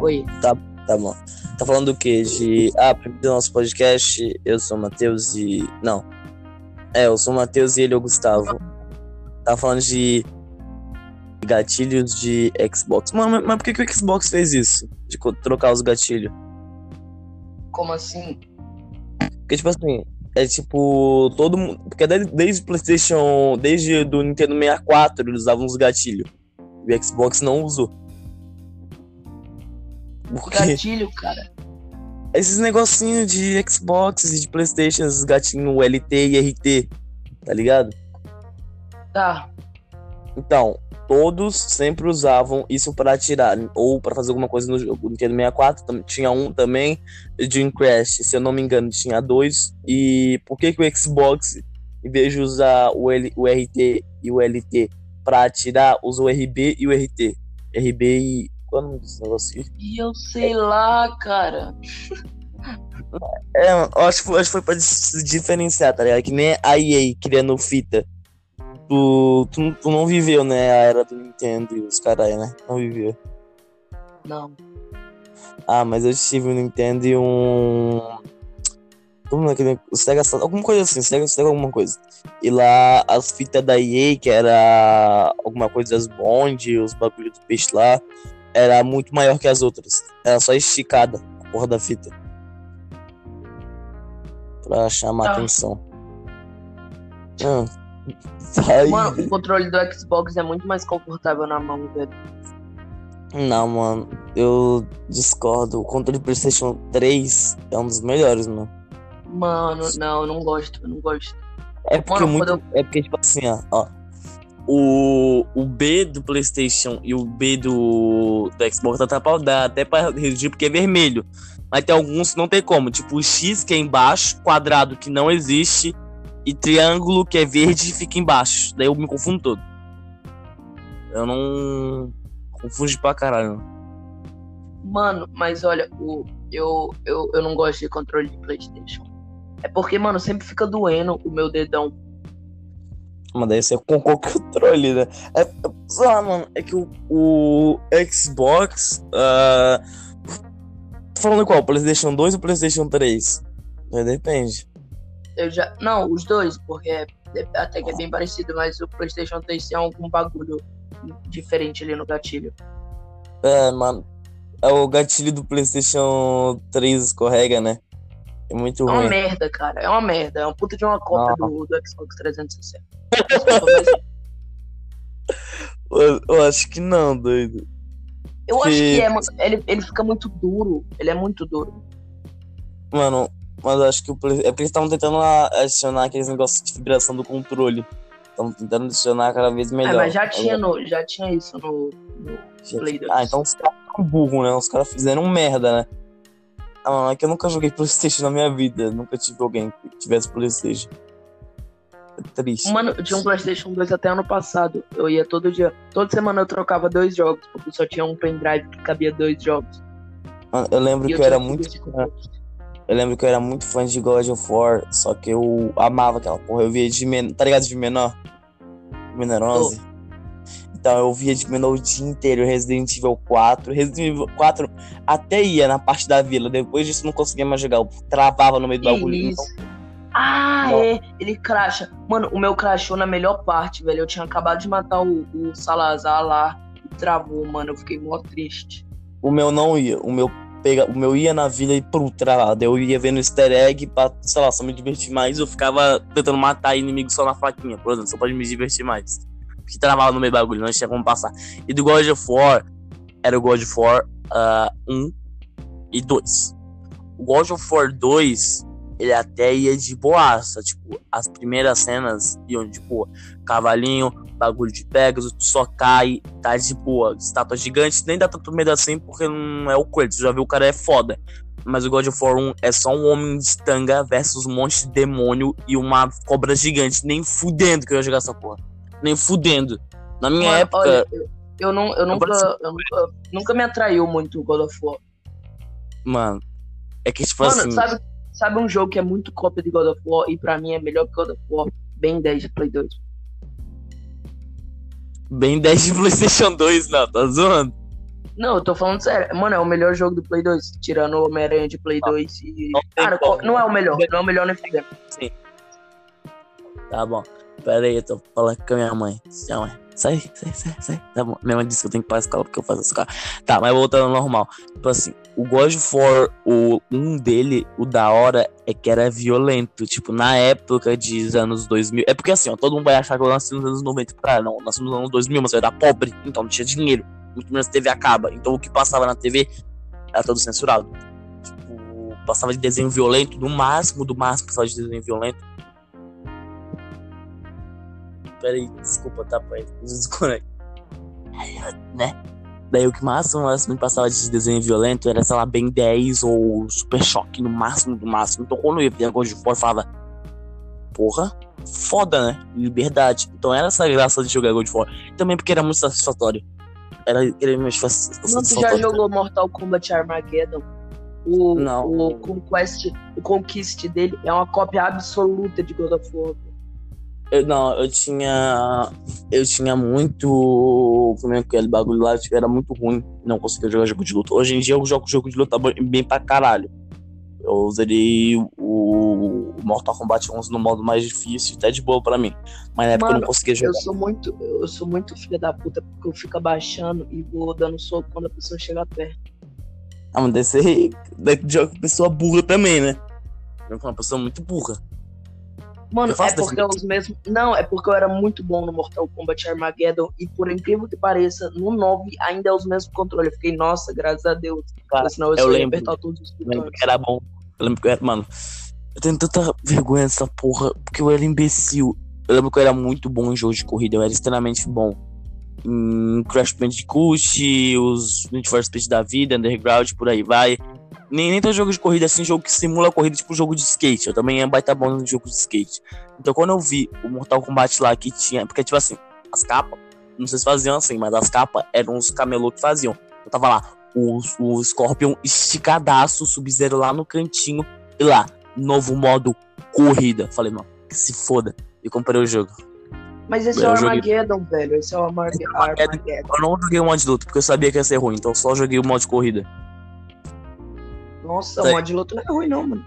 Oi. Tá, tá bom. Tá falando do quê? De. Ah, primeiro do nosso podcast, eu sou o Matheus e. Não. É, eu sou o Matheus e ele é o Gustavo. Tá falando de. Gatilhos de Xbox. Mano, mas, mas por que, que o Xbox fez isso? De trocar os gatilhos? Como assim? Porque, tipo assim, é tipo. Todo mundo. Porque desde, o PlayStation. Desde do Nintendo 64 eles usavam os gatilhos. E o Xbox não usou. Por quê? Gatilho, cara. Esses negocinhos de Xbox e de PlayStation, esses gatinhos LT e RT, tá ligado? Tá. Então, todos sempre usavam isso pra atirar ou pra fazer alguma coisa no jogo. Nintendo 64 tam- tinha um também, Dream Crash, se eu não me engano, tinha dois. E por que que o Xbox, em vez de usar o, L, o RT e o LT pra atirar, usou o RB e o RT? RB e. Qual é o nome desse negócio aqui? E eu sei lá, cara. É, eu acho, que foi- acho que foi pra se diferenciar, tá ligado? Que nem a EA criando fita. Tu, tu, tu não viveu, né, a era do Nintendo e os caras, né? Não viveu. Não. Ah, mas eu tive um Nintendo e um. Como é que o Sega Saturn, alguma coisa assim, Sega, Sega alguma coisa. E lá as fitas da EA, que era alguma coisa das Bond, os bagulhos do peixe lá, era muito maior que as outras. Era só esticada a porra da fita. Pra chamar Tá. atenção. Ah, tá aí. Mano, o controle do Xbox é muito mais confortável na mão, velho. Não, mano, eu discordo. O controle do PlayStation 3 é um dos melhores, mano. Mano, não, eu não gosto, eu não gosto. É porque Mano, muito. quando É porque, tipo assim, ó. ó. O, o B do PlayStation e o B do, do Xbox dá, pra, dá até pra reduzir porque é vermelho. Mas tem alguns que não tem como. Tipo o X que é embaixo, quadrado que não existe, e triângulo que é verde fica embaixo. Daí eu me confundo todo. Eu não. Confundo pra caralho. Mano, mas olha, o, eu, eu, eu não gosto de controle de Playstation. É porque, mano, sempre fica doendo o meu dedão. Mas daí você com qualquer controle, né? É, sei lá, mano, é que o, o Xbox. ah, Tô falando qual? PlayStation 2 ou PlayStation 3? É, depende. Eu já. Não, os dois, porque é- é- até que é bem parecido, mas o PlayStation 3 tem algum bagulho diferente ali no gatilho. É, mano. É o gatilho do PlayStation 3 escorrega, né? É muito É uma ruim. merda, cara. É uma merda. É uma puta de uma cópia Ah. do, do Xbox 360. Desculpa, mas Eu, eu acho que não, doido. eu acho Que- que é, mano. Ele, ele fica muito duro. Ele é muito duro. Mano, mas eu acho que o Play... É porque eles estavam tentando adicionar aqueles negócios de vibração do controle. Estão tentando adicionar cada vez É, melhor. mas já tinha, no, já tinha isso no, no Play 2. Ah, então os caras são burros, né? Os caras fizeram merda, né? Ah, mano, é que eu nunca joguei Playstation na minha vida. Nunca tive alguém que tivesse Playstation. É triste. Mano, eu tinha um PlayStation 2 até ano passado. Eu ia todo dia. Toda semana eu trocava dois jogos, porque só tinha um pendrive que cabia dois jogos. Mano, eu lembro E que eu era tinha muito. Eu lembro que eu era muito fã de God of War, só que eu amava aquela porra. Eu via de menor. Tá ligado de menor? Menor 11. Então eu via de menor o dia inteiro Resident Evil 4. Resident Evil 4 até ia na parte da vila. Depois disso não conseguia mais jogar. Eu travava no meio do bagulho. Então, Ah, Não. é. Ele cracha. Mano, o meu crashou na melhor parte, velho. Eu tinha acabado de matar o, o Salazar lá e travou, mano. Eu fiquei mó triste. o meu não ia. O meu, pega, o meu ia na vila e prum, travado. Eu ia vendo easter egg pra, sei lá, só me divertir mais. Eu ficava tentando matar inimigo só na faquinha, por exemplo. Só pode me divertir mais. Porque travava no meio do bagulho, não tinha como passar. E do God of War, era o God of War ah, 1 e 2. O God of War 2, ele até ia de boaça. Tipo, as primeiras cenas iam de boa. Cavalinho, bagulho de Pegasus, só cai, tá de boa. Estátua gigante, nem dá tanto medo assim, porque não é o Kratos. Já viu, o cara é foda. Mas o God of War 1 é só um homem de tanga versus um monte de demônio e uma cobra gigante. Nem fudendo que eu ia jogar essa porra. Nem fudendo. Na minha Mano, época. olha, eu, eu não, eu nunca, parece- eu nunca, nunca me atraiu muito o God of War. Mano. É que, tipo Mano, assim. sabe, sabe um jogo que é muito cópia de God of War e pra mim é melhor que God of War? Bem 10 de Play 2. Bem 10 de PlayStation 2, não, tá zoando? Não, eu tô falando sério. Mano, é o melhor jogo do Play 2. Tirando o Homem-Aranha de Play 2 e. Não Cara, como. não é o melhor. Não é o melhor nem fudendo. Sim. Tá bom. Pera aí, eu tô falando com a minha mãe. Já, mãe. Sai, sai, sai, sai. Tá bom. Minha mãe disse que eu tenho que ir pra escola porque eu faço essa cara. Tá, mas voltando ao normal. Tipo assim, o God of War, o um dele, o da hora, é que era violento. Tipo, na época dos anos 2000. É porque assim, ó, todo mundo vai achar que eu nasci nos anos 90. Cara, não, eu nasci nos anos 2000, mas eu era pobre, então não tinha dinheiro. Muito menos TV acaba. Então o que passava na TV era todo censurado. Tipo, passava de desenho violento, no máximo, do máximo passava de desenho violento. Desculpa, tá, pai? Desconecta. Né? Daí o que máximo, máximo que passava de desenho violento era, sei lá, Ben 10 ou Super Choque, no máximo do máximo. Então quando eu ia ver God of War, eu falava, porra, foda, né? Liberdade. Então era essa graça de jogar God of War. Também porque era muito satisfatório. Era extremamente Mano, tu já satisfatório. jogou Mortal Kombat Armageddon? O, Não. o Conquest, o Conquist dele é uma cópia absoluta de God of War. Eu, não, eu tinha. Eu tinha muito. Como é que é aquele bagulho lá? Era muito ruim. Não conseguia jogar jogo de luta. Hoje em dia eu jogo jogo de luta bem pra caralho. Eu usaria o Mortal Kombat 11 no modo mais difícil, até de boa pra mim. Mas na época eu não conseguia jogar. Eu sou muito, eu sou muito filha da puta porque eu fico abaixando e vou dando soco quando a pessoa chega perto. Ah, mas desse aí. Daí tu joga com pessoa burra também, né? Uma pessoa muito burra. Mano, Eu é porque desse os mesmos. Não, é porque eu era muito bom no Mortal Kombat Armageddon e por incrível que pareça, no 9 ainda é os mesmos controles. Eu fiquei, nossa, graças a Deus. Cara, senão eu, eu lembro. apertar todos os Eu lembro que era bom. Eu lembro que eu era. Mano, eu tenho tanta vergonha dessa porra, porque eu era imbecil. Eu lembro que eu era muito bom em jogo de corrida, eu era extremamente bom. Em Crash Bandicoot, os Need for Speed da vida, Underground, por aí vai. Nem, nem todo jogo de corrida assim, jogo que simula a corrida, tipo jogo de skate. Eu também ia baita bom no jogo de skate. Então quando eu vi o Mortal Kombat lá que tinha. Porque, tipo assim, as capas, não sei se faziam assim, mas as capas eram os camelô que faziam. Eu tava lá, o, o Scorpion esticadaço, Sub-Zero lá no cantinho. E lá, novo modo corrida. Falei, mano, que se foda. E comprei o jogo. Mas esse Eu é o Armageddon, velho. Esse é o é. Armageddon. Eu não joguei o modo de luta, porque eu sabia que ia ser ruim. Então eu só joguei o modo de corrida. Nossa, Tá o mod de luta não é ruim, não, mano.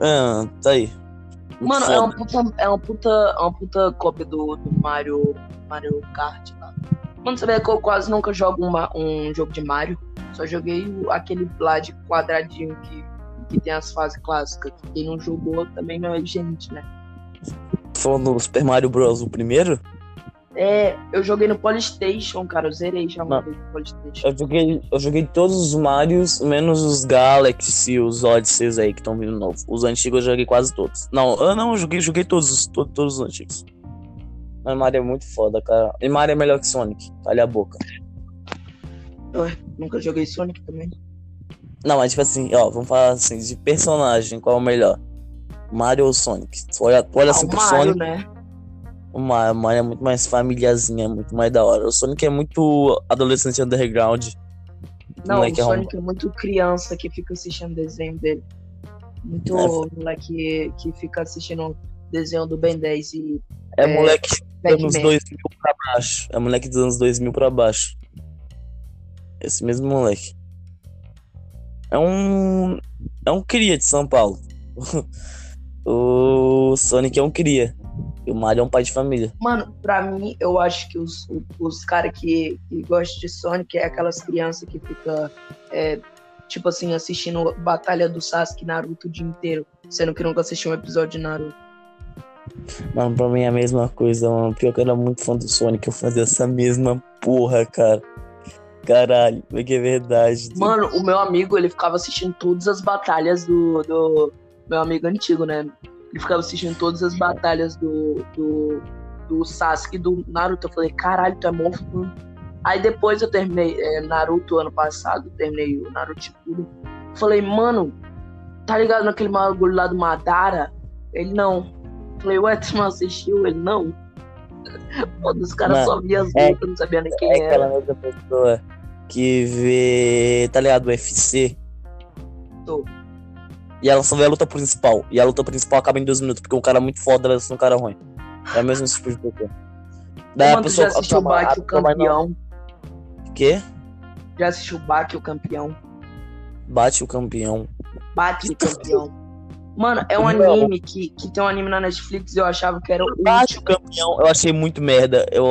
Ah, tá aí. Muito Mano, foda. é uma puta, é uma puta, é uma puta cópia do, do Mario, Mario Kart lá. Mano, você vê que eu quase nunca jogo uma- um jogo de Mario. Só joguei aquele lá de quadradinho que, que tem as fases clássicas. Que quem não jogou também não é gente, né? Falando do Super Mario Bros. o primeiro, É, eu joguei no Polystation, cara. Eu zerei já uma vez no Polystation. eu joguei, eu joguei todos os Marios, menos os Galaxy e os Odysseys aí que estão vindo novo. Os antigos eu joguei quase todos. Não, eu não, eu joguei, joguei todos, os- to- todos os antigos. Mas Mario é muito foda, cara. E Mario é melhor que Sonic. Calha a boca. Nunca joguei Sonic também. Não, mas tipo assim, ó, vamos falar assim, de personagem, qual é o melhor? Mario ou Sonic? Tu olha, tu olha Ah, assim o pro Mario, Sonic, né? Mario é muito mais famíliazinha, é muito mais da hora. O Sonic é muito adolescente underground. Não, moleque o arrombado. Sonic é muito criança que fica assistindo desenho dele. Muito É, moleque que fica assistindo desenho do Ben 10 e É, É, moleque dos anos Pac-Man. 2000 pra baixo. É moleque dos anos 2000 pra baixo. Esse mesmo moleque. É um. É um cria de São Paulo. o Sonic é um cria. E o Mario é um pai de família. Mano, pra mim, eu acho que os, os caras que, que gostam de Sonic é aquelas crianças que ficam, é, tipo assim, assistindo Batalha do Sasuke Naruto o dia inteiro, sendo que nunca assistiu um episódio de Naruto. Mano, pra mim é a mesma coisa, mano. Pior que eu era muito fã do Sonic, eu fazia essa mesma porra, cara. Caralho, como é que é verdade? Mano, o meu amigo, ele ficava assistindo todas as batalhas do, do meu amigo antigo, né? Ele ficava assistindo todas as batalhas do, do, do Sasuke e do Naruto. Eu falei, caralho, tu é fã. Aí depois eu terminei é, Naruto ano passado, terminei o Naruto Shippuden. Falei, mano, tá ligado naquele bagulho lá do Madara? Ele não. Falei, ué, tu não assistiu? Ele não. Pô, os caras só viam as é- lutas, não sabia nem quem É era. aquela mesma pessoa que vê, tá ligado, o UFC. Tô. E ela só vê a luta principal. E a luta principal acaba em dois minutos, porque um cara é muito foda, ela é um cara ruim. É o mesmo tipo de pessoa. Daí a Mano, pessoa. já assistiu o Bate o Campeão? Quê? Já assistiu Bate o Campeão? Bate o campeão. Bate o Campeão. Mano, é um anime que, que tem um anime na Netflix eu achava que era o Bate último. o campeão, eu achei muito merda. Eu,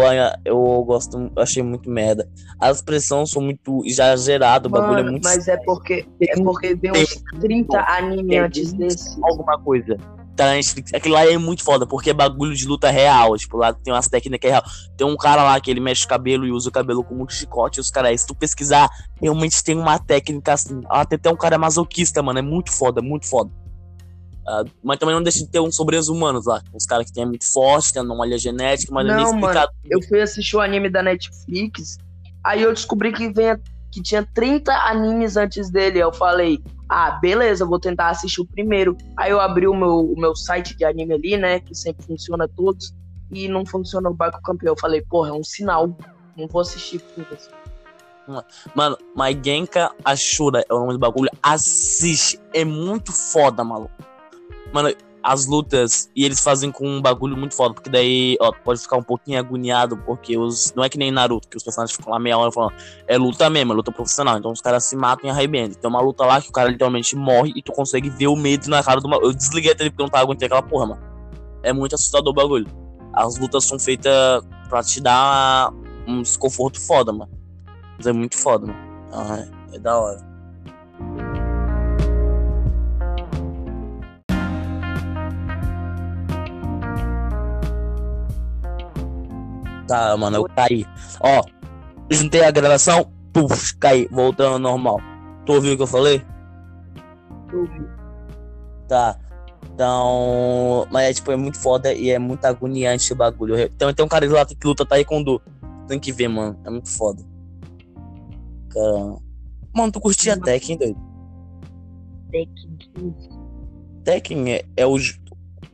eu gosto, eu achei muito merda. As expressões são muito exageradas, o bagulho é Mano, muito mas é porque, é porque tem uns 30 animes antes desse. alguma coisa. Tá na Netflix. Aquilo lá é muito foda, porque é bagulho de luta real. Tipo, lá tem umas técnicas real. Tem um cara lá que ele mexe o cabelo e usa o cabelo como um chicote. E os caras, se tu pesquisar, realmente tem uma técnica assim. Ah, tem até um cara masoquista, mano. É muito foda, muito foda. Ah, mas também não deixa de ter uns sobres humanos lá. Uns caras que tem muito forte, tem anomalia genética, mas não, é nem Não, mano, explicado. eu fui assistir o anime da Netflix, aí eu descobri que, vem, que tinha 30 animes antes dele. Eu falei, ah, beleza, vou tentar assistir o primeiro. Aí eu abri o meu, o meu site de anime ali, né, que sempre funciona todos, e não funciona o Barco Campeão. Eu falei, porra, é um sinal, não vou assistir tudo. Mano, mas Genka Ashura é o nome do bagulho. Assiste. É muito foda, maluco. Mano, as lutas. E eles fazem com um bagulho muito foda. Porque daí, ó, pode ficar um pouquinho agoniado. Porque os. Não é que nem Naruto, que os personagens ficam lá meia hora falando. É luta mesmo, é luta profissional. Então os caras se matam e arrebentam. Tem uma luta lá que o cara literalmente morre e tu consegue ver o medo na cara do maluco. Eu desliguei a TV porque não tava aguentando aquela porra, mano. É muito assustador o bagulho. As lutas são feitas pra te dar um desconforto foda, mano. Mas é muito foda, mano. Ah, é, é da hora. Tá, mano, eu caí. Ó, juntei a gravação, puf, caí, voltando ao normal. Tu ouviu o que eu falei? Eu vi. Tá. Então. Mas é tipo, é muito foda e é muito agoniante o bagulho. Então tem um cara lá que luta taekwondo. Tem que ver, mano. É muito foda. Caramba. Mano, tu curtia Tekken, doido? Tekken 15. Tekken é, é o.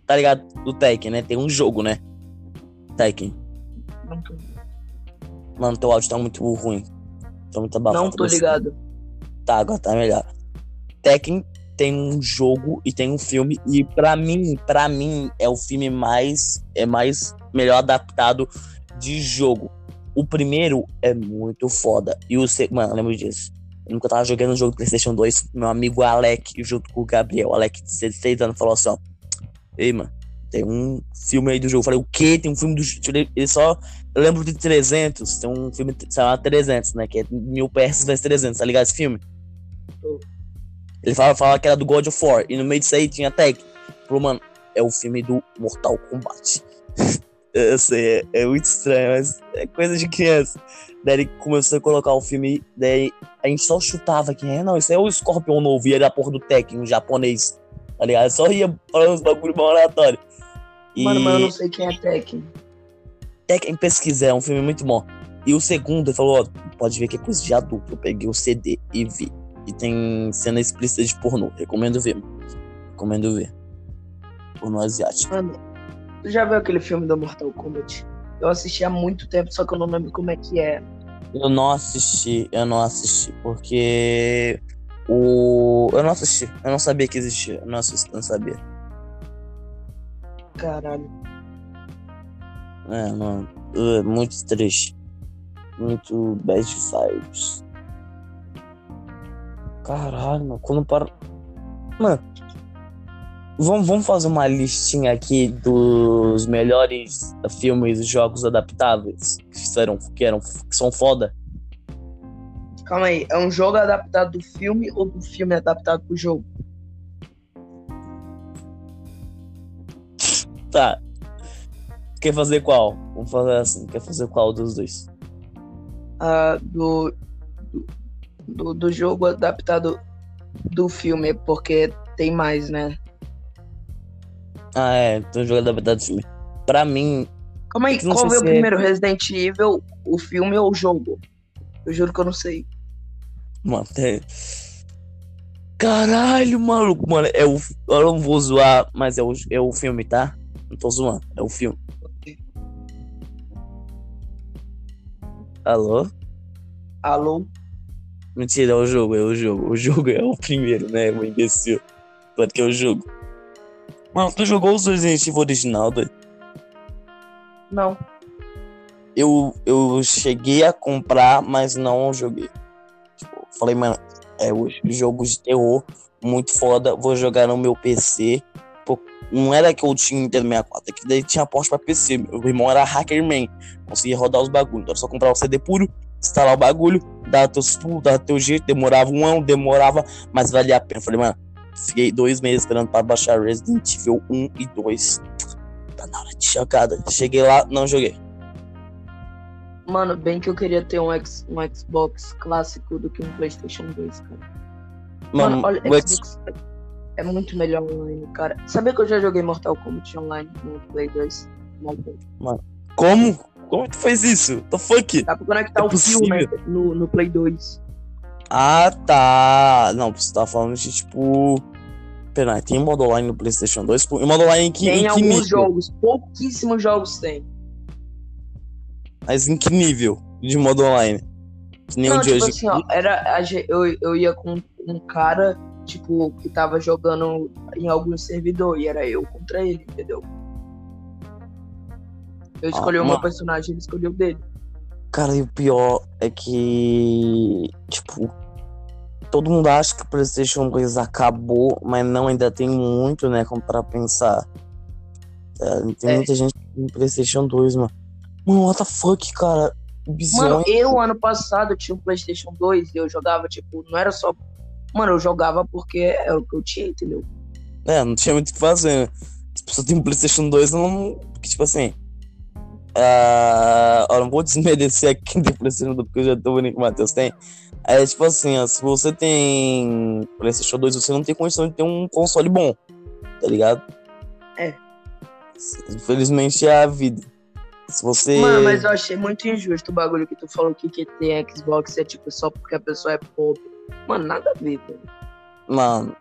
Tá ligado? Do Tekken, né? Tem um jogo, né? Tekken. Tô, Mano, teu áudio tá muito ruim. Tá muito abafado. não tô ligado. Tá, agora tá melhor. Tekken tem um jogo e tem um filme e pra mim, para mim é o filme mais é mais melhor adaptado de jogo. O primeiro é muito foda e o segundo, mano, eu lembro disso. Eu nunca tava jogando um jogo do PlayStation 2, meu amigo Alec junto com o Gabriel, Alec de 16 anos falou assim, ó: "Ei, mano, tem um filme aí do jogo". Eu falei: "O quê? Tem um filme do jogo?" Ele só eu lembro de 300, tem um filme chamado 300, né, que é mil PS vezes 300, tá ligado esse filme? Ele falava, falava que era do God of War. E no meio disso aí tinha Tekken. Falou, mano, é o filme do Mortal Kombat. Eu sei, é, é muito estranho, mas é coisa de criança. Daí ele começou a colocar o filme, daí a gente só chutava aqui, é, não, isso é o Scorpion novo, e era a porra do Tekken, um japonês, tá ligado? Só ia falando uns bagulho mal aleatório. E Mano, mas eu não sei quem é Tekken. Tekken pesquisa, é um filme muito bom. E o segundo, ele falou, ó, pode ver que é coisa de adulto. Eu peguei o CD e vi. E tem cena explícita de pornô. Recomendo ver. mano. Recomendo ver. Pornô asiático. Mano, tu já viu aquele filme do Mortal Kombat? Eu assisti há muito tempo, só que eu não lembro como é que é. Eu não assisti, eu não assisti, porque o. Eu não assisti, eu não sabia que existia. Eu não assisti, eu não sabia. Caralho. É, mano. É muito triste. Muito bad vibes. Caralho, mano. Quando para. Mano. Vamos, vamos fazer uma listinha aqui dos melhores filmes e jogos adaptáveis que fizeram, que eram, que são foda. Calma aí, é um jogo adaptado do filme ou do filme adaptado pro jogo? Tá. Quer fazer qual? Vamos fazer assim. Quer fazer qual dos dois? Ah, do, do, do jogo adaptado do filme, porque tem mais, né? Ah, é. Um jogo adaptado do filme. Pra mim, Calma aí, qual foi o é- primeiro? Resident Evil, o filme ou o jogo? Eu juro que eu não sei. Mano, é... Caralho, maluco, mano. É o... Eu não vou zoar, mas é o, é o filme, tá? Não tô zoando, é o filme. Alô? Alô? Mentira, é o jogo, é o jogo. O jogo é o primeiro, né? O imbecil. Quanto que é o jogo? Mano, tu jogou os Resident Evil original, doido? Não. Eu, eu cheguei a comprar, mas não joguei. Falei, mano, é o jogo de terror muito foda, vou jogar no meu PC. Não era que eu tinha Nintendo 64, é que daí tinha porte pra PC. Meu irmão era hackerman, conseguia rodar os bagulhos. Então era só comprar o CD puro, instalar o bagulho, dar teus pulos, dar teu jeito. Demorava um ano, demorava, mas valia a pena. Falei, mano, fiquei dois meses esperando pra baixar Resident Evil 1 e 2. Tá na hora de chocada. Cheguei lá, não joguei. Mano, bem que eu queria ter um, X, um Xbox clássico do que um PlayStation 2, cara. Mano, Mano olha, o Xbox X... é muito melhor online, cara. Sabia que eu já joguei Mortal Kombat online no Play 2? Mano, como? Como tu fez isso? The fuck? Dá pra conectar é o né, no, no Play 2. Ah, tá. Não, você tá falando de tipo. Pera, tem modo online no PlayStation 2? E modo online em que Tem em que alguns nível? jogos, pouquíssimos jogos tem. Mas em que nível de modo online? Que nem Não, de tipo hoje. assim, ó, era, eu, eu ia com um cara, tipo, que tava jogando em algum servidor, e era eu contra ele, entendeu? Eu escolhi ah, o meu personagem, ele escolheu o dele. Cara, e o pior é que, tipo, todo mundo acha que o PlayStation 2 acabou, mas não, ainda tem muito, né, como pra pensar. É, tem é. muita gente com PlayStation 2, mano. Mano, what the fuck, cara? Bizonho. Mano, eu ano passado tinha um PlayStation 2 e eu jogava, tipo, não era só. Mano, eu jogava porque era o que eu tinha, entendeu? É, não tinha muito o que fazer. Né? Se a pessoa tem um PlayStation 2, não. Porque, tipo assim. Uh, eu não vou desmerecer aqui do PlayStation 2 porque eu já tô vendo que o Matheus tem. É tipo assim, ó, se você tem PlayStation 2, você não tem condição de ter um console bom, tá ligado? É. Infelizmente é a vida. Se você. Mano, mas eu achei muito injusto o bagulho que tu falou que quem tem Xbox é tipo só porque a pessoa é pobre. Mano, nada a ver, velho. Mano.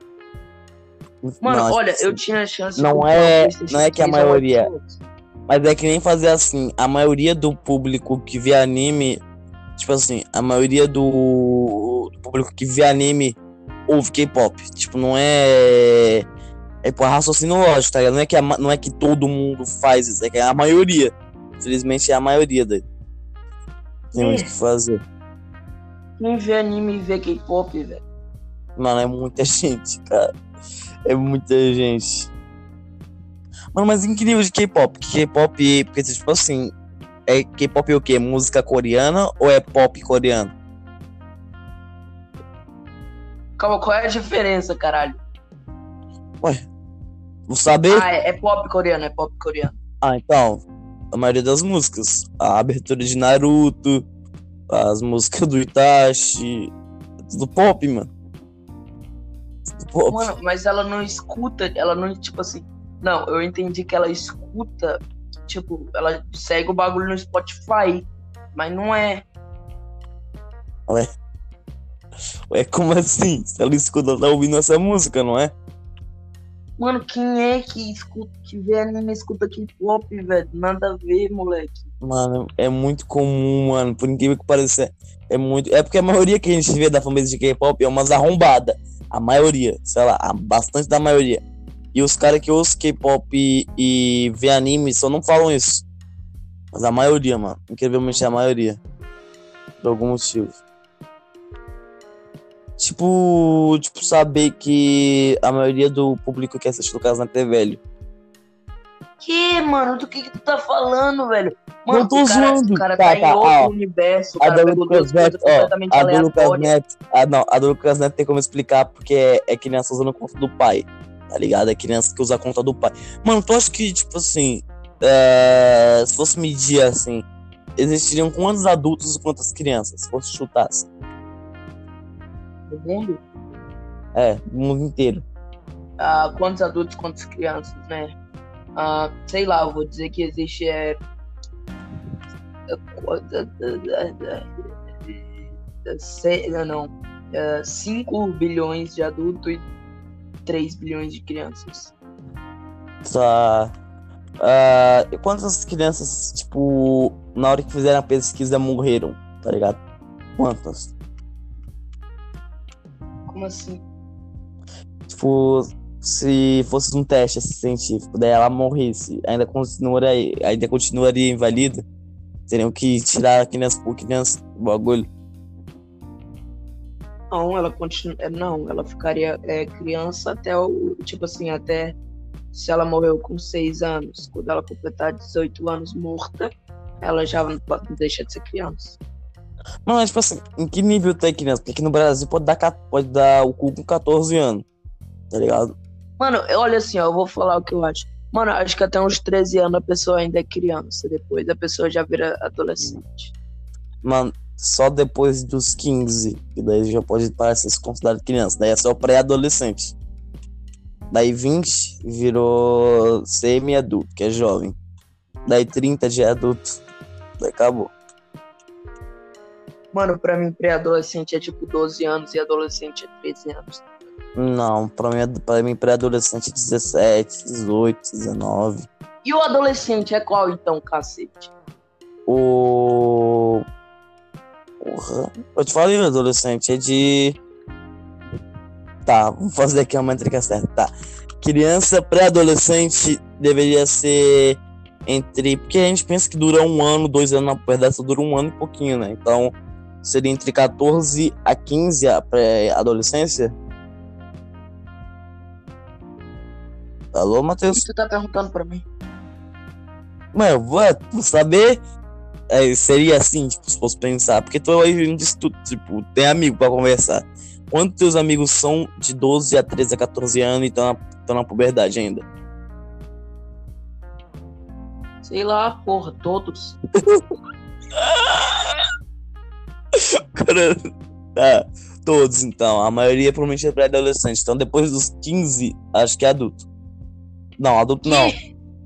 Mano, olha, eu tinha chance não é, Não é que a maioria. Mas é que nem fazer assim. A maioria do público que vê anime. Tipo assim, a maioria do, do público que vê anime ouve K-pop. Tipo, não é. É por raciocínio lógico, tá ligado? Não é, que a, não é que todo mundo faz isso, é que é a maioria. Infelizmente é a maioria daí. Tem muito o que fazer. Quem vê anime e vê K-pop, velho? Mano, é muita gente, cara. É muita gente. Mano, mas incrível de K-pop. K-pop, porque tipo assim, é K-pop é o quê? Música coreana ou é pop coreano? Calma, qual é a diferença, caralho? Ué, vou saber? Ah, é, é pop coreano, é pop coreano. Ah, então, a maioria das músicas. A abertura de Naruto, as músicas do Itachi, tudo pop, mano. Tudo pop. Mano, mas ela não escuta, ela não, tipo assim. Não, eu entendi que ela escuta, tipo, ela segue o bagulho no Spotify, mas não é. Ué. Ué, como assim? Se ela escuta, ela tá ouvindo essa música, não é? Mano, quem é que escuta, que vê anime escuta K-pop, velho? Nada a ver, moleque. Mano, é muito comum, mano. Por incrível que pareça, é muito. É porque a maioria que a gente vê da fanbase de K-pop é umas arrombadas. A maioria, sei lá, bastante da maioria. E os caras que ouvem K-pop e, e vê anime só não falam isso. Mas a maioria, mano. Incrivelmente a maioria. Por algum motivo. Tipo, tipo, saber que a maioria do público que assiste o Casnato é velho. Que, mano? Do que que tu tá falando, velho? Mano, não tô cara, zoando. O cara tá, tá, tá em outro ó, universo. A do Lucas Neto, ó, a do Lucas Neto, a, não, a do Lucas Neto tem como explicar porque é, é criança usando a conta do pai, tá ligado? É criança que usa a conta do pai. Mano, tu acha que, tipo assim, é, se fosse medir assim, existiriam quantos adultos e quantas crianças, se fosse chutasse? do mundo? É, o mundo inteiro. Ah, quantos adultos, quantas crianças, né? Ah, sei lá, eu vou dizer que existe é, não, 5 bilhões de adultos e 3 bilhões de crianças. Tá. Uh, quantas crianças, tipo, na hora que fizeram a pesquisa morreram, tá ligado? Quantas? Como assim? Tipo, se fosse um teste assim, científico, daí ela morresse, ainda continuaria, ainda continuaria invalida, teriam que tirar a criança por criança o bagulho. Não, ela continua. é, Não, ela ficaria é, criança até o. Tipo assim, até. Se ela morreu com 6 anos, quando ela completar 18 anos morta, ela já deixa de ser criança. Mano, mas, tipo assim, em que nível tem criança? Porque aqui no Brasil pode dar, pode dar o cu com 14 anos. Tá ligado? Mano, olha assim, ó, eu vou falar o que eu acho. Mano, acho que até uns 13 anos a pessoa ainda é criança. Depois a pessoa já vira adolescente. Mano, só depois dos 15, que daí já pode parar ser considerado criança. Daí é só pré-adolescente. Daí 20 virou semi-adulto, que é jovem. Daí 30 já é adulto. Daí acabou. Mano, pra mim, pré-adolescente é tipo 12 anos e adolescente é 13 anos. Não, pra mim, pra mim pré-adolescente é 17, 18, 19. E o adolescente é qual então, cacete? O. Porra. Eu te falei, o adolescente é de. Tá, vamos fazer aqui uma métrica certa. Tá. Criança pré-adolescente deveria ser entre. Porque a gente pensa que dura um ano, dois anos na puberdade, só dura um ano e pouquinho, né? Então seria entre 14 a 15 a pré-adolescência. Alô, O Matheus? que tu tá perguntando pra mim? Mano, eu vou vou saber. é, seria assim, tipo, se fosse pensar. Porque tu aí não disse tudo, tipo, tem amigo pra conversar. Quantos teus amigos são de 12 a 13 a 14 anos e estão na, tão na puberdade ainda? Sei lá, porra, todos. Tá, todos então. A maioria provavelmente é pré-adolescente. Então depois dos 15, acho que é adulto. Não, adulto não.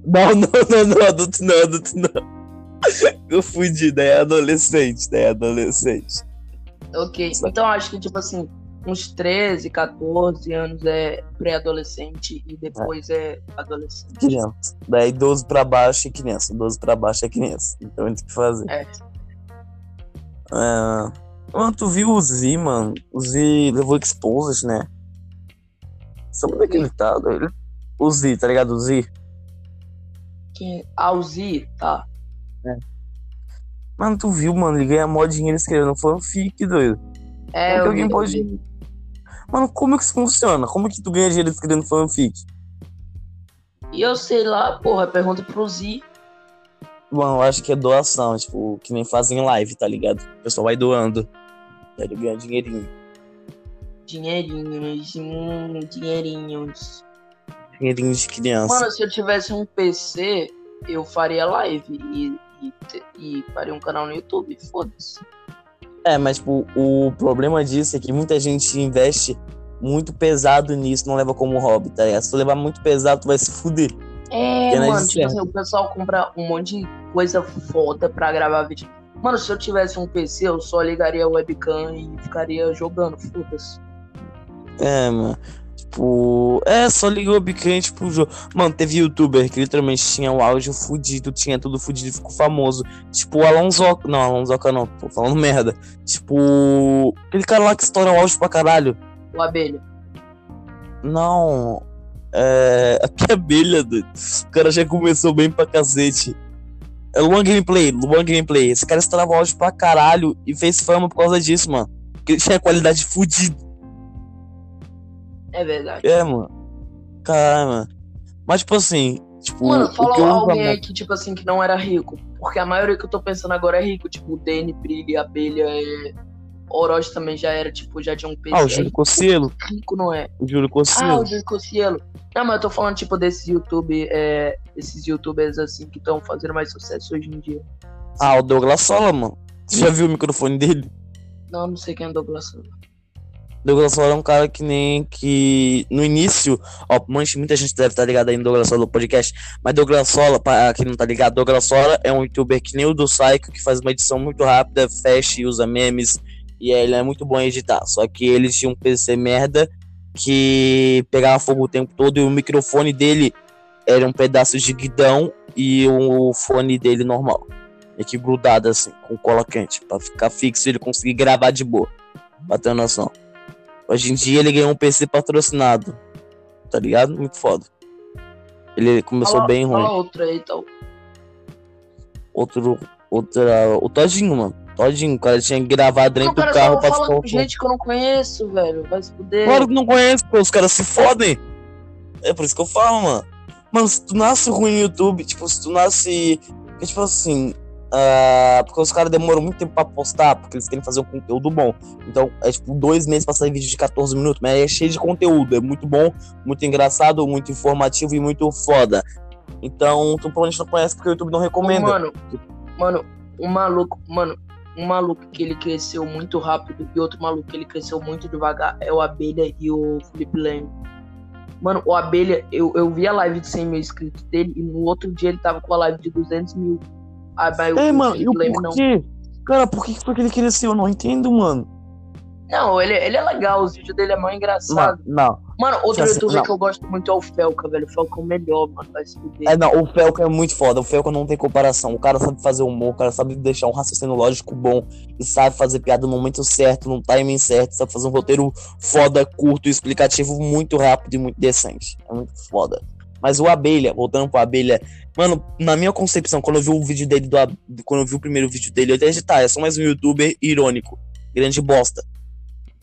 Não, não, não, não, adulto não, adulto não. Eu fudi, daí é adolescente, daí é adolescente. Ok, então acho que tipo assim, uns 13, 14 anos é pré-adolescente e depois é adolescente. criança. Daí 12 pra baixo é criança. 12 pra baixo é criança. Então tem que fazer. É. É... Mano, tu viu o Z, mano? O Z levou Exposed, né? Sabe onde é que ele tá, doido? O Z, tá ligado? O Z. Quem? Alzi, tá. Mano, tu viu, mano? Ele ganha mó dinheiro escrevendo fanfic, doido. É, Como que eu alguém vi- pode. Mano, como que isso funciona? Como que tu ganha dinheiro escrevendo fanfic? E eu sei lá, porra, pergunta pro Z. Mano, eu acho que é doação, tipo, que nem fazem live, tá ligado? O pessoal vai doando. Daí ele ganha dinheirinho. Dinheirinhos, hum, dinheirinhos. Dinheirinho de criança. Mano, se eu tivesse um PC, eu faria live e, e, e faria um canal no YouTube. Foda-se. É, mas tipo, o problema disso é que muita gente investe muito pesado nisso, não leva como hobby, tá ligado? Se tu levar muito pesado, tu vai se fuder. É, mano, tipo assim, o pessoal compra um monte de coisa foda pra gravar vídeo. Mano, se eu tivesse um PC, eu só ligaria a webcam e ficaria jogando, foda-se. É, mano. Tipo, é, só ligou o biquinho, tipo, o jogo. Mano, teve youtuber que literalmente tinha o áudio fudido, tinha tudo fudido e ficou famoso. Tipo, o Alonsoca. Não, Alonsoca não, tô falando merda. Tipo, aquele cara lá que estoura o áudio pra caralho. O abelha. Não. É. Aqui é abelha, doido. O cara já começou bem pra cacete. É Luan Gameplay, Luan Gameplay. Esse cara estourava o áudio pra caralho e fez fama por causa disso, mano. Porque ele tinha qualidade fudida. É verdade. É, mano. Caralho, mano. Mas, tipo assim. Tipo, Mano, fala alguém pra- que, tipo assim, que não era rico. Porque a maioria que eu tô pensando agora é rico. Tipo, o Dene, Brilha, Abelha, é... Orochi também já era, tipo, já tinha um PC. Ah, o Júlio Cossielo. rico, não é? O Júlio Ah, Cossielo. o Júlio Cossielo. Não, mas eu tô falando, tipo, desses YouTube, é, esses youtubers, assim, que estão fazendo mais sucesso hoje em dia. Ah, o Douglas Sola, mano. Você já viu o microfone dele? Não, não sei quem é Douglas Silva. Douglas Sola é um cara que nem que no início, ó, muita gente deve estar ligada aí no Douglas Sola do podcast, mas Douglas Sola, pra quem não tá ligado, Douglas Sola é um youtuber que nem o do Psycho, que faz uma edição muito rápida, fecha e usa memes, e ele é muito bom em editar. Só que ele tinha um PC merda que pegava fogo o tempo todo e o microfone dele era um pedaço de guidão e o fone dele normal. E que grudado assim, com cola quente, pra ficar fixo e ele conseguir gravar de boa. Pra ter noção. Hoje em dia ele ganhou um PC patrocinado. Tá ligado? Muito foda. Ele começou Fala- bem ruim. Fala outra aí, então. Outro. Outra. O Todinho, mano. Todinho, o cara tinha gravado dentro do carro pra ficar. com gente que eu não conheço, velho. Vai se fuder. Claro que não conheço, pô, os caras se fodem. É por isso que eu falo, mano. Mano, se tu nasce ruim no YouTube, tipo, se tu nasce. Porque, tipo assim. ah, porque os caras demoram muito tempo pra postar, porque eles querem fazer um conteúdo bom. Então, é tipo dois meses pra sair vídeo de 14 minutos, mas é cheio de conteúdo. É muito bom, muito engraçado, muito informativo e muito foda. Então, tu provavelmente não conhece porque o YouTube não recomenda. Mano, mano, um maluco, mano, um maluco que ele cresceu muito rápido e outro maluco que ele cresceu muito devagar é o Abelha e o Felipe Leme. Mano, o Abelha, eu, eu vi a live de 100 mil inscritos dele e no outro dia ele tava com a live de 200 mil. Ah, mas o É, mano, Felipe o Leme não. Cara, por que que ele cresceu? Eu não entendo, mano. Não, ele, ele é legal, os vídeos dele é mais engraçado. Mano, não. Mano, outro Assim, youtuber não. que eu gosto muito é o Felca, velho. O Felca é o melhor, mano. Vai se fuder. É, não, o Felca é muito foda. O Felca não tem comparação. O cara sabe fazer humor, o cara sabe deixar um raciocínio lógico bom e sabe fazer piada no momento certo, no timing certo, sabe fazer um roteiro foda, curto, explicativo, muito rápido e muito decente. É muito foda. Mas o Abelha, voltando pro Abelha, mano, na minha concepção, quando eu vi o vídeo dele, do, quando eu vi o primeiro vídeo dele, eu até disse, tá, é só mais um youtuber irônico. Grande bosta.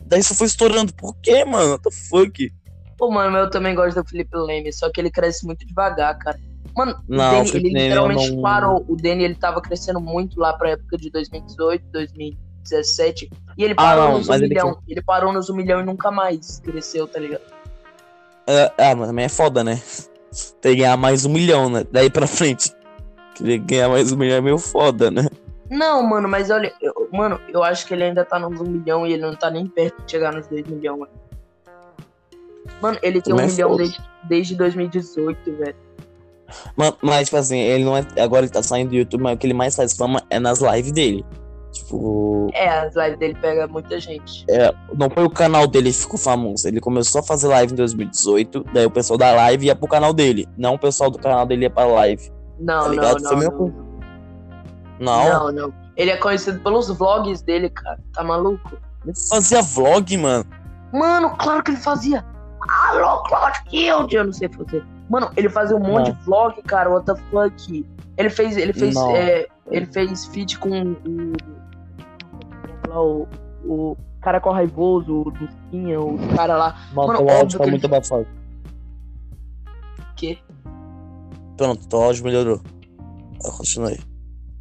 Daí isso foi estourando. Por quê, mano? What the fuck? Pô, mano, eu também gosto do Felipe Leme, só que ele cresce muito devagar, cara. Mano, Não, Danny, ele literalmente não- parou. O Danny, ele tava crescendo muito lá pra época de 2018, 2017. E ele Ah, parou não, nos um mas ele milhão. Ele... parou nos um milhão e nunca mais cresceu, tá ligado? É, ah, mas também é foda, né? Tem que ganhar mais um milhão, né? Daí pra frente. Querer ganhar mais um milhão é meio foda, né? Não, mano, mas olha, eu- mano, eu acho que ele ainda tá nos um milhão e ele não tá nem perto de chegar nos dois milhões, mano. Mano, ele tem um Também é milhão desde, desde 2018, velho. Mas, mas, tipo assim, ele não é. Agora ele tá saindo do YouTube, mas o que ele mais faz fama é nas lives dele. Tipo. É, as lives dele pega muita gente. É, não foi o canal dele que ficou famoso. Ele começou a fazer live em 2018. Daí o pessoal da live ia pro canal dele. Não o pessoal do canal dele ia pra live. Não, Tá não, não, Foi meu- não. Não. Não. Ele é conhecido pelos vlogs dele, cara. Tá maluco? Ele fazia vlog, mano. Mano, claro que ele fazia. Alô, Cloud Guild, eu não sei fazer. Mano, ele fazia um monte Não. de vlog, cara. What the fuck? Ele fez, ele fez, é, ele fez feat com o, o, o cara com raivoso, o Dusquinha, o cara lá. Mano, Mano, o áudio tá que ele- muito abafado. Que? Pronto, o áudio melhorou. Continua aí.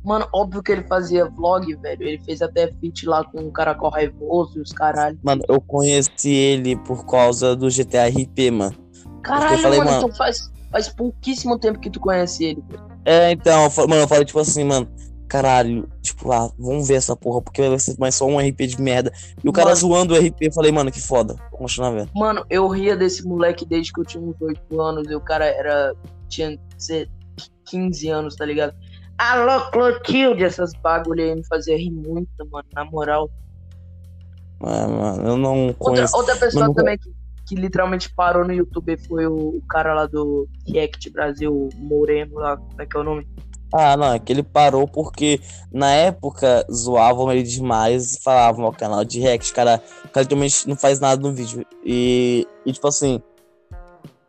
Mano, óbvio que ele fazia vlog, velho. Ele fez até feat lá com o cara com raivoso e os caralho. Mano, eu conheci ele por causa do GTA RP, mano. Caralho, falei, mano, mano- então faz, faz pouquíssimo tempo que tu conhece ele, velho. É, então, mano, eu falei tipo assim, mano, caralho, tipo, ah, vamos ver essa porra, porque vai ser mais só um RP de merda. E o cara Mano. zoando o RP, eu falei, mano, que foda. Vou continuar vendo. Mano, eu ria desse moleque desde que eu tinha uns 8 anos e o cara era. tinha sei, 15 anos, tá ligado? Alô, Clotilde, essas bagulho aí me fazia rir muito, mano, na moral. Mas, mano, eu não Outra, conheço. outra pessoa Mano, também que, que literalmente parou no YouTube foi o, o cara lá do React Brasil, Moreno lá, como é que é o nome? Ah, não, é que ele parou porque na época zoavam ele demais, falavam, ó, canal de react, cara, cara literalmente não faz nada no vídeo. E, e tipo assim,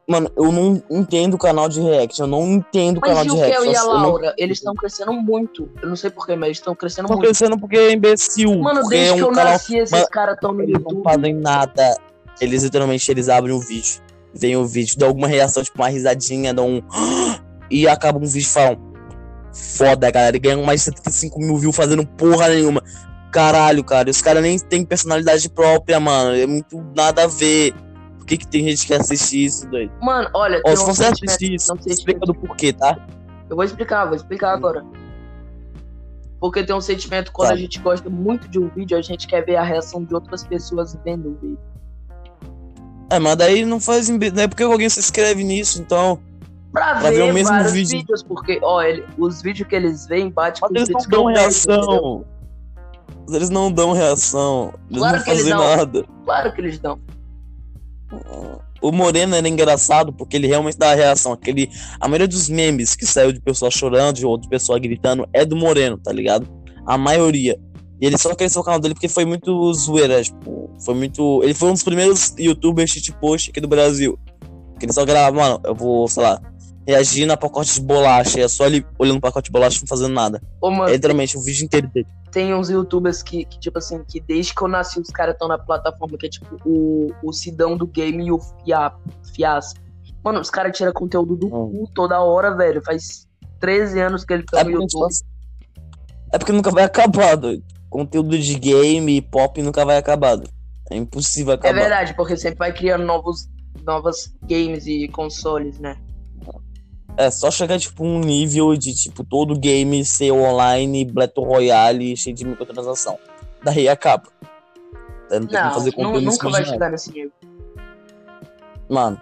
mano, eu não entendo o canal de react, eu não entendo o Mas canal e de o react. Kel e a eu não- Laura? Eles estão crescendo muito. Eu não sei porquê, mas eles estão crescendo Estão muito. crescendo porque é imbecil. Mano, desde é que um eu canal nasci, esses Mano, caras estão no Eles não YouTube. fazem nada. Eles literalmente eles abrem o vídeo. Vem o vídeo, dá alguma reação, tipo uma risadinha, dá um. E acaba um vídeo e falam. Foda, galera. E ganham mais de 75 mil views fazendo porra nenhuma. Caralho, cara. Os caras nem têm personalidade própria, mano. É muito nada a ver. Por que, que tem gente que assiste isso, doido? Mano, olha, Ó, se você assistir isso, não sei se- explica do porquê, tá? Eu vou explicar, vou explicar agora. Porque tem um sentimento quando Tá. a gente gosta muito de um vídeo, a gente quer ver a reação de outras pessoas vendo o vídeo. É, mas daí não faz. Não é porque alguém se inscreve nisso, então. Pra, Pra ver ver, o mesmo vídeo. vídeos, porque, ó, ele- os vídeos que eles veem batem com Mas os eles não dão reação. Eles não dão reação. Eles Claro não que eles fazem dão. nada. Claro que eles dão. O Moreno era engraçado porque ele realmente dá a reação. Aquele, a maioria dos memes que saiu de pessoa chorando ou de pessoa gritando é do Moreno, tá ligado? A maioria. E ele só cresceu o canal dele porque foi muito zoeira, tipo, foi muito. Ele foi um dos primeiros youtubers shitpost aqui do Brasil. Que ele só grava, mano, eu vou, sei lá, reagindo a pacote de bolacha. É só ele olhando o pacote de bolacha e não fazendo nada. Ô, mano, É literalmente o vídeo inteiro dele. tem uns youtubers que, que, tipo assim, que desde que eu nasci os caras estão na plataforma, que é tipo o, o Sidão do game e o Fia, Fias. Mano, os caras tiram conteúdo do Hum. cu toda hora, velho. Faz 13 anos que ele tá É no YouTube. é porque nunca vai acabar, doido. Conteúdo de game e pop nunca vai acabar. doido. É impossível É acabar. verdade, porque sempre vai criando novos, novas games e consoles, né? É só chegar, tipo, um nível de, tipo, todo game ser online, Battle Royale, cheio de microtransação. Daí acaba. Não tem como fazer conteúdo nunca vai chegar nesse nível. Mano,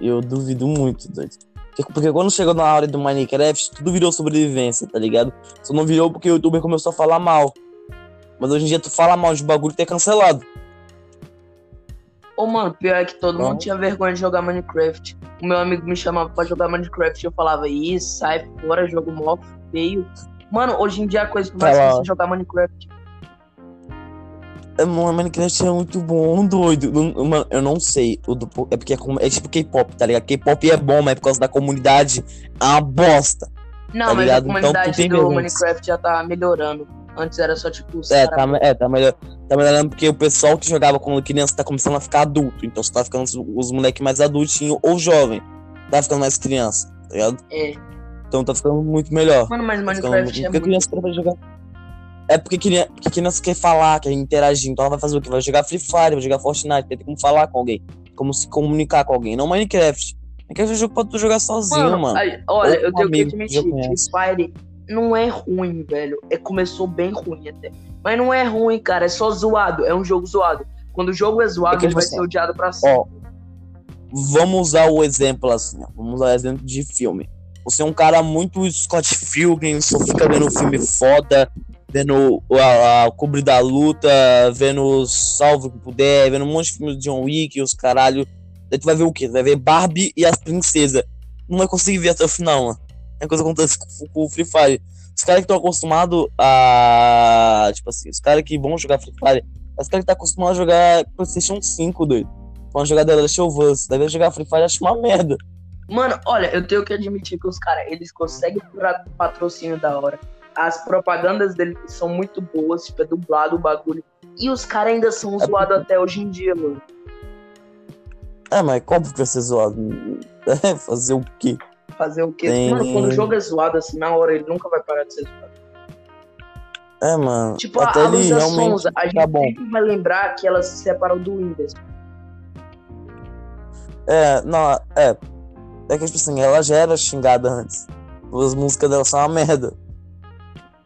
eu duvido muito, doido. Porque, porque quando chegou na hora do Minecraft, tudo virou sobrevivência, tá ligado? Só não virou porque o youtuber começou a falar mal. Mas hoje em dia tu fala mal de bagulho e é cancelado. Ô, mano, pior é que todo Não. mundo tinha vergonha de jogar Minecraft. O meu amigo me chamava pra jogar Minecraft e eu falava, isso, sai fora, jogo mó feio. Mano, hoje em dia a coisa que mais Tá fácil é jogar Minecraft. É, mano, Minecraft é muito bom, doido. Mano, eu não sei. É porque é, é tipo K-pop, tá ligado? K-pop é bom, mas é por causa da comunidade. É uma bosta. Não, Tá mas ligado? a Então, comunidade tem do. Minecraft já tá melhorando. Antes era só tipo É, tá, é, tá melhor. Tá melhorando porque o pessoal que jogava quando criança tá começando a ficar adulto. Então você tá ficando os, os moleques mais adultinhos ou jovem. Tá ficando mais criança, tá ligado? É. Então tá ficando muito melhor. Mano, mas Tá Minecraft é porque muito. criança prefere jogar. É porque criança, porque criança quer falar, quer interagir. Então ela vai fazer o quê? Vai jogar Free Fire, vai jogar Fortnite, vai ter como falar com alguém. Como se comunicar com alguém. Não Minecraft. Minecraft é um jogo pra tu jogar sozinho, mano. aí, olha, eu tenho que admitir, conhece. Free Fire não é ruim, velho. É, começou bem ruim até. Mas não é ruim, cara. É só zoado. É um jogo zoado. Quando o jogo é zoado, É que, ele vai ser odiado pra sempre. Ó, vamos usar o exemplo assim, ó. Vamos usar o exemplo de filme. Você é um cara muito Scott Pilgrim, só fica vendo filme foda, vendo a, a Cubre da Luta, vendo Salve o que puder, vendo um monte de filmes de John Wick, os caralho. Daí tu vai ver o quê? Tu vai ver Barbie e as princesas. Não vai conseguir ver até o final, mano. É coisa que acontece com, com o Free Fire. Os caras que estão acostumados a. Tipo assim, os caras que vão jogar Free Fire, os caras que estão acostumados a jogar PlayStation 5, doido. Vão jogar The Last of Us. Deve jogar Free Fire, acho uma merda. Mano, olha, eu tenho que admitir que os caras, eles conseguem patrocínio da hora. As propagandas deles são muito boas, tipo, é dublado o bagulho. E os caras ainda são É zoados até hoje em dia, mano. É, mas como que vai ser zoado? É, fazer o quê? Fazer o quê? Tem- Mano, quando o jogo é zoado assim, na hora ele nunca vai parar de ser zoado. É, mano. Tipo, a, até a ele Luísa Sonza, a gente tá sempre vai lembrar que ela se separou do Whindersson. É, não, é. É que, tipo assim, ela já era xingada antes. As músicas dela são uma merda.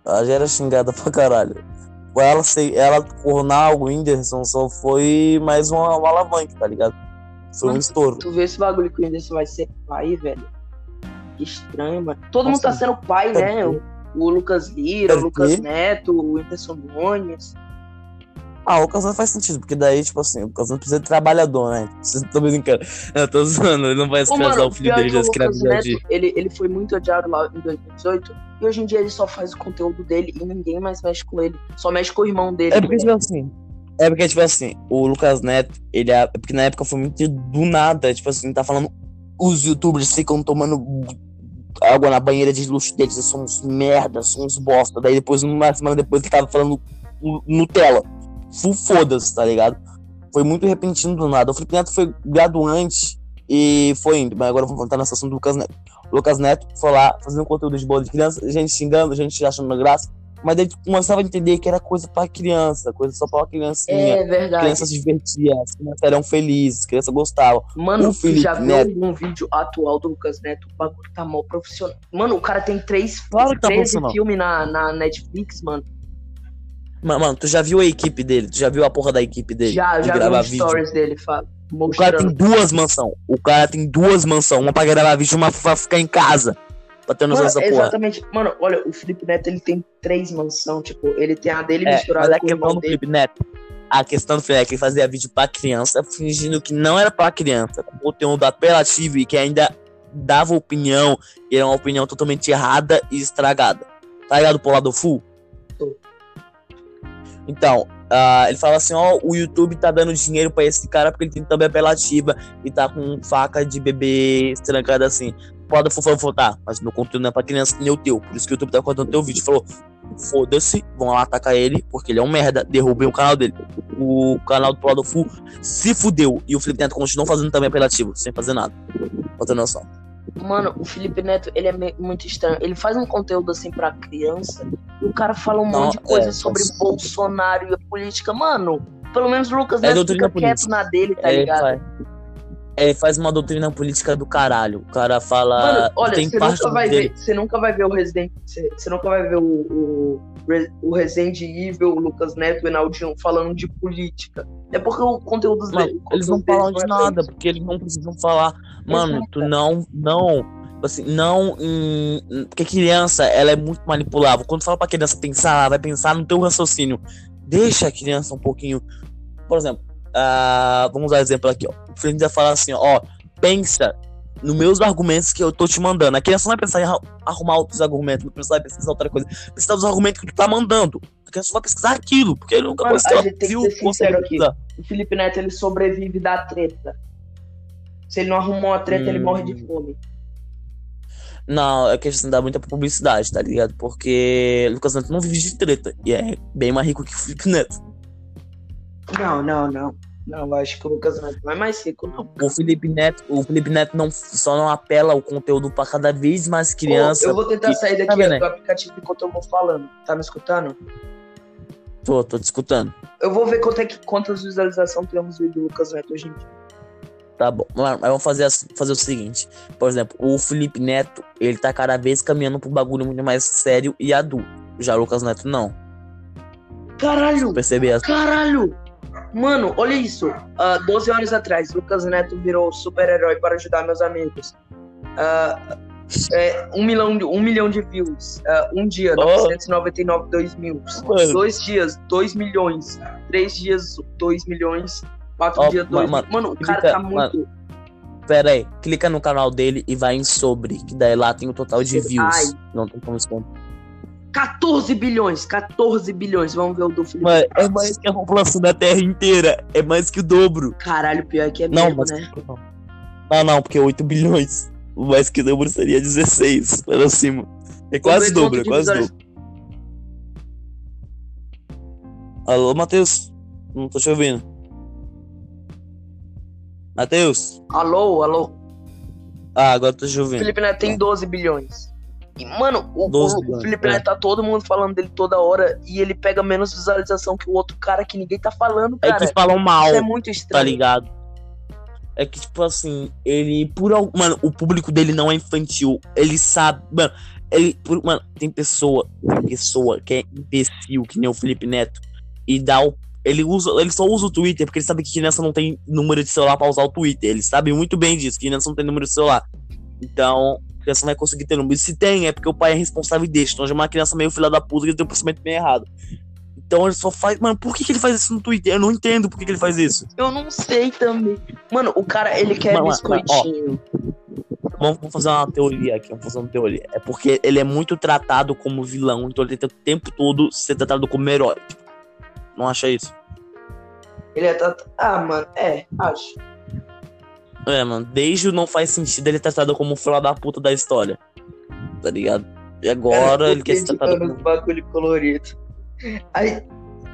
Ela já era xingada pra caralho. Ela, ser, ela coronar o Whindersson só foi mais uma, uma alavanca, tá ligado? Foi um estouro. Tu vê esse bagulho que o Whindersson vai ser pai, velho. Que estranho, mano. Todo Nossa, mundo tá sendo pai, é né? O, o Lucas Lira, o Deve Lucas. Neto, o Whindersson Nunes. Ah, o Casano faz sentido, porque daí, tipo assim, o Casano precisa de trabalhador, né? Vocês estão brincando. Eu tô zoando, ele não vai escravizar mano, o filho dele da o. Neto, ele, ele foi muito odiado lá em 2018. E hoje em dia ele só faz o conteúdo dele e ninguém mais mexe com ele. Só mexe com o irmão dele. É porque, tipo assim. É porque, tipo assim, o Lucas Neto, ele é. é Porque na época foi muito do nada. Tipo assim, tá falando. Os youtubers ficam tomando água na banheira de luxo deles. São uns merda, são uns bosta. Daí depois, uma semana depois, ele tava falando nu- Nutella. Full foda-se, tá ligado? Foi muito repentino do nada. O Felipe Neto foi graduante e foi indo. Mas agora vamos voltar na situação do Lucas Neto. O Lucas Neto foi lá fazendo conteúdo de boa de criança, gente xingando, gente achando graça. Mas tu começava a entender que era coisa pra criança, coisa só pra uma criancinha. É verdade. criança se divertia, as crianças eram felizes, as crianças gostavam. Mano, o Felipe já viu Neto. algum vídeo atual do Lucas Neto? O bagulho tá mal profissional. Mano, o cara tem três, Claro tá 13 profissional. filmes na, na Netflix, mano. Mano, tu já viu a equipe dele? Tu já viu a porra da equipe dele? Já, já vi vídeo? stories dele, Fábio. O cara tem duas mansão. O cara tem duas mansão. Uma pra gravar vídeo, uma pra ficar em casa. Pra ter noção Mano, dessa porra. exatamente. Mano, olha, o Felipe Neto, ele tem três mansão, tipo, ele tem a dele É, misturada mas a com o questão irmão do dele. Felipe Neto. A questão do Felipe é que ele fazia vídeo pra criança, fingindo que não era pra criança, com conteúdo apelativo e que ainda dava opinião, e era uma opinião totalmente errada e estragada. Tá ligado pro lado full? Tô. Então, ah, ele fala assim, ó, o YouTube tá dando dinheiro pra esse cara porque ele tem thumb apelativa e tá com faca de bebê estrancada assim. Pode fofocar, mas meu conteúdo não é pra criança nem o teu. Por isso que o YouTube tá cortando teu vídeo. Falou, foda-se, vão lá atacar ele, porque ele é um merda, derrubem o canal dele. O canal do Prado Full se fudeu. E o Felipe Neto continuou fazendo também apelativo, sem fazer nada. Pra ter noção. Mano, o Felipe Neto, ele é muito estranho. Ele faz um conteúdo assim pra criança e o cara fala um Não, monte de coisa é, sobre nossa. Bolsonaro e a política. Mano, pelo menos o Lucas É Neto doutrina fica quieto na dele, tá ele, ligado? Ele faz uma doutrina política do caralho. O cara fala. Mano, olha, tem você parte nunca, vai dele. ver, você nunca vai ver o Resident. Você, você nunca vai ver o, o, o Resident Evil, o Lucas Neto e o Enaldinho falando de política. É porque o conteúdo Mano, dele. o eles não falam deles de é nada, porque eles não precisam falar. Mano, Exato. tu não, não, assim, não, em- porque criança, ela é muito manipulável. Quando fala pra criança pensar, ela vai pensar no teu raciocínio. Deixa a criança um pouquinho, por exemplo, ah, vamos dar um exemplo aqui, ó. O Felipe vai falar assim, ó, pensa nos meus argumentos que eu tô te mandando. A criança não vai pensar em arru- arrumar outros argumentos, não vai pesquisar outra coisa. Precisa dos argumentos que tu tá mandando. A criança só vai pesquisar aquilo, porque ele nunca Mano, que a gente tem que ser sincero aqui. O Felipe Neto ele sobrevive da treta. Se ele não arrumou uma treta, ele Hum. morre de fome. Não, é questão dar muita publicidade, tá ligado? Porque Lucas Neto não vive de treta. E é bem mais rico que o Felipe Neto. Não, não, não. Não, acho que o Lucas Neto não é mais rico, não. O Felipe Neto, o Felipe Neto não, só não apela o conteúdo pra cada vez mais criança. Eu vou tentar sair tá daqui aí? do aplicativo enquanto eu vou falando. Tá me escutando? Tô, tô te escutando. Eu vou ver quanto é que, quantas visualizações temos do Lucas Neto hoje em dia. Tá bom. Mas vamos fazer, as- fazer o seguinte. Por exemplo, o Felipe Neto, ele tá cada vez caminhando pro bagulho muito mais sério e adulto. Já o Lucas Neto não. Caralho! Perceber essa. Caralho! Mano, olha isso. Ah, 12 horas atrás, Lucas Neto virou super-herói para ajudar meus amigos. Ah, é, um, milhão de, um milhão de views. Ah, um dia, Oh. 999, 2 mil. Mano. Dois dias, 2 milhões. Três dias, 2 milhões. Quatro Ó, dias, 2 ma- milhões. Mano, o cara clica- tá muito. Pera aí, clica no canal dele e vai em sobre, que daí lá tem o total de views. Ai. Não tem como esconder. 14 bilhões, 14 bilhões. Vamos ver o do Felipe. Mano, é mais que a população da Terra inteira. É mais que o dobro. Caralho, pior que é Não, mesmo, mas. né? Não. não, não, porque 8 bilhões. O mais que o dobro seria 16 para cima. É quase ver dobro, é quase dobro. Alô, Matheus? Não tô te ouvindo. Matheus? Alô, alô. Ah, agora tô te ouvindo. Felipe Neto tem 12 bilhões. E, mano, o, 12 o bilhões, Felipe é. Neto tá todo mundo falando dele toda hora e ele pega menos visualização que o outro cara que ninguém tá falando, É cara. que falam mal, Isso é muito tá estranho. ligado? É que, tipo assim, ele, por al- Mano, o público dele não é infantil. Ele sabe. Mano, ele. por- Mano, tem pessoa. Tem pessoa que é imbecil, que nem o Felipe Neto. E dá o. Ele, usa, ele só usa o Twitter porque ele sabe que criança não tem número de celular pra usar o Twitter. Ele sabe muito bem disso, que criança não tem número de celular. Então, criança não vai conseguir ter número. E se tem, é porque o pai é responsável e deixa. Então, já é uma criança meio filha da puta que tem um pensamento meio errado. Então ele só faz. Mano, por que, que ele faz isso no Twitter? Eu não entendo por que, que ele faz isso. Eu não sei também. Mano, o cara, ele quer Mano, biscoitinho. Vamos vamos fazer uma teoria aqui, vamos fazer uma teoria. É porque ele é muito tratado como vilão, então ele tenta o tempo todo ser tratado como herói. Não acha isso? Ele é. tat- Ah, mano, é, acho. É, mano, desde o não faz sentido ele é tratado como o filho da puta da história. Tá ligado? E agora É, ele quer ser tratado como. bagulho colorido. Aí,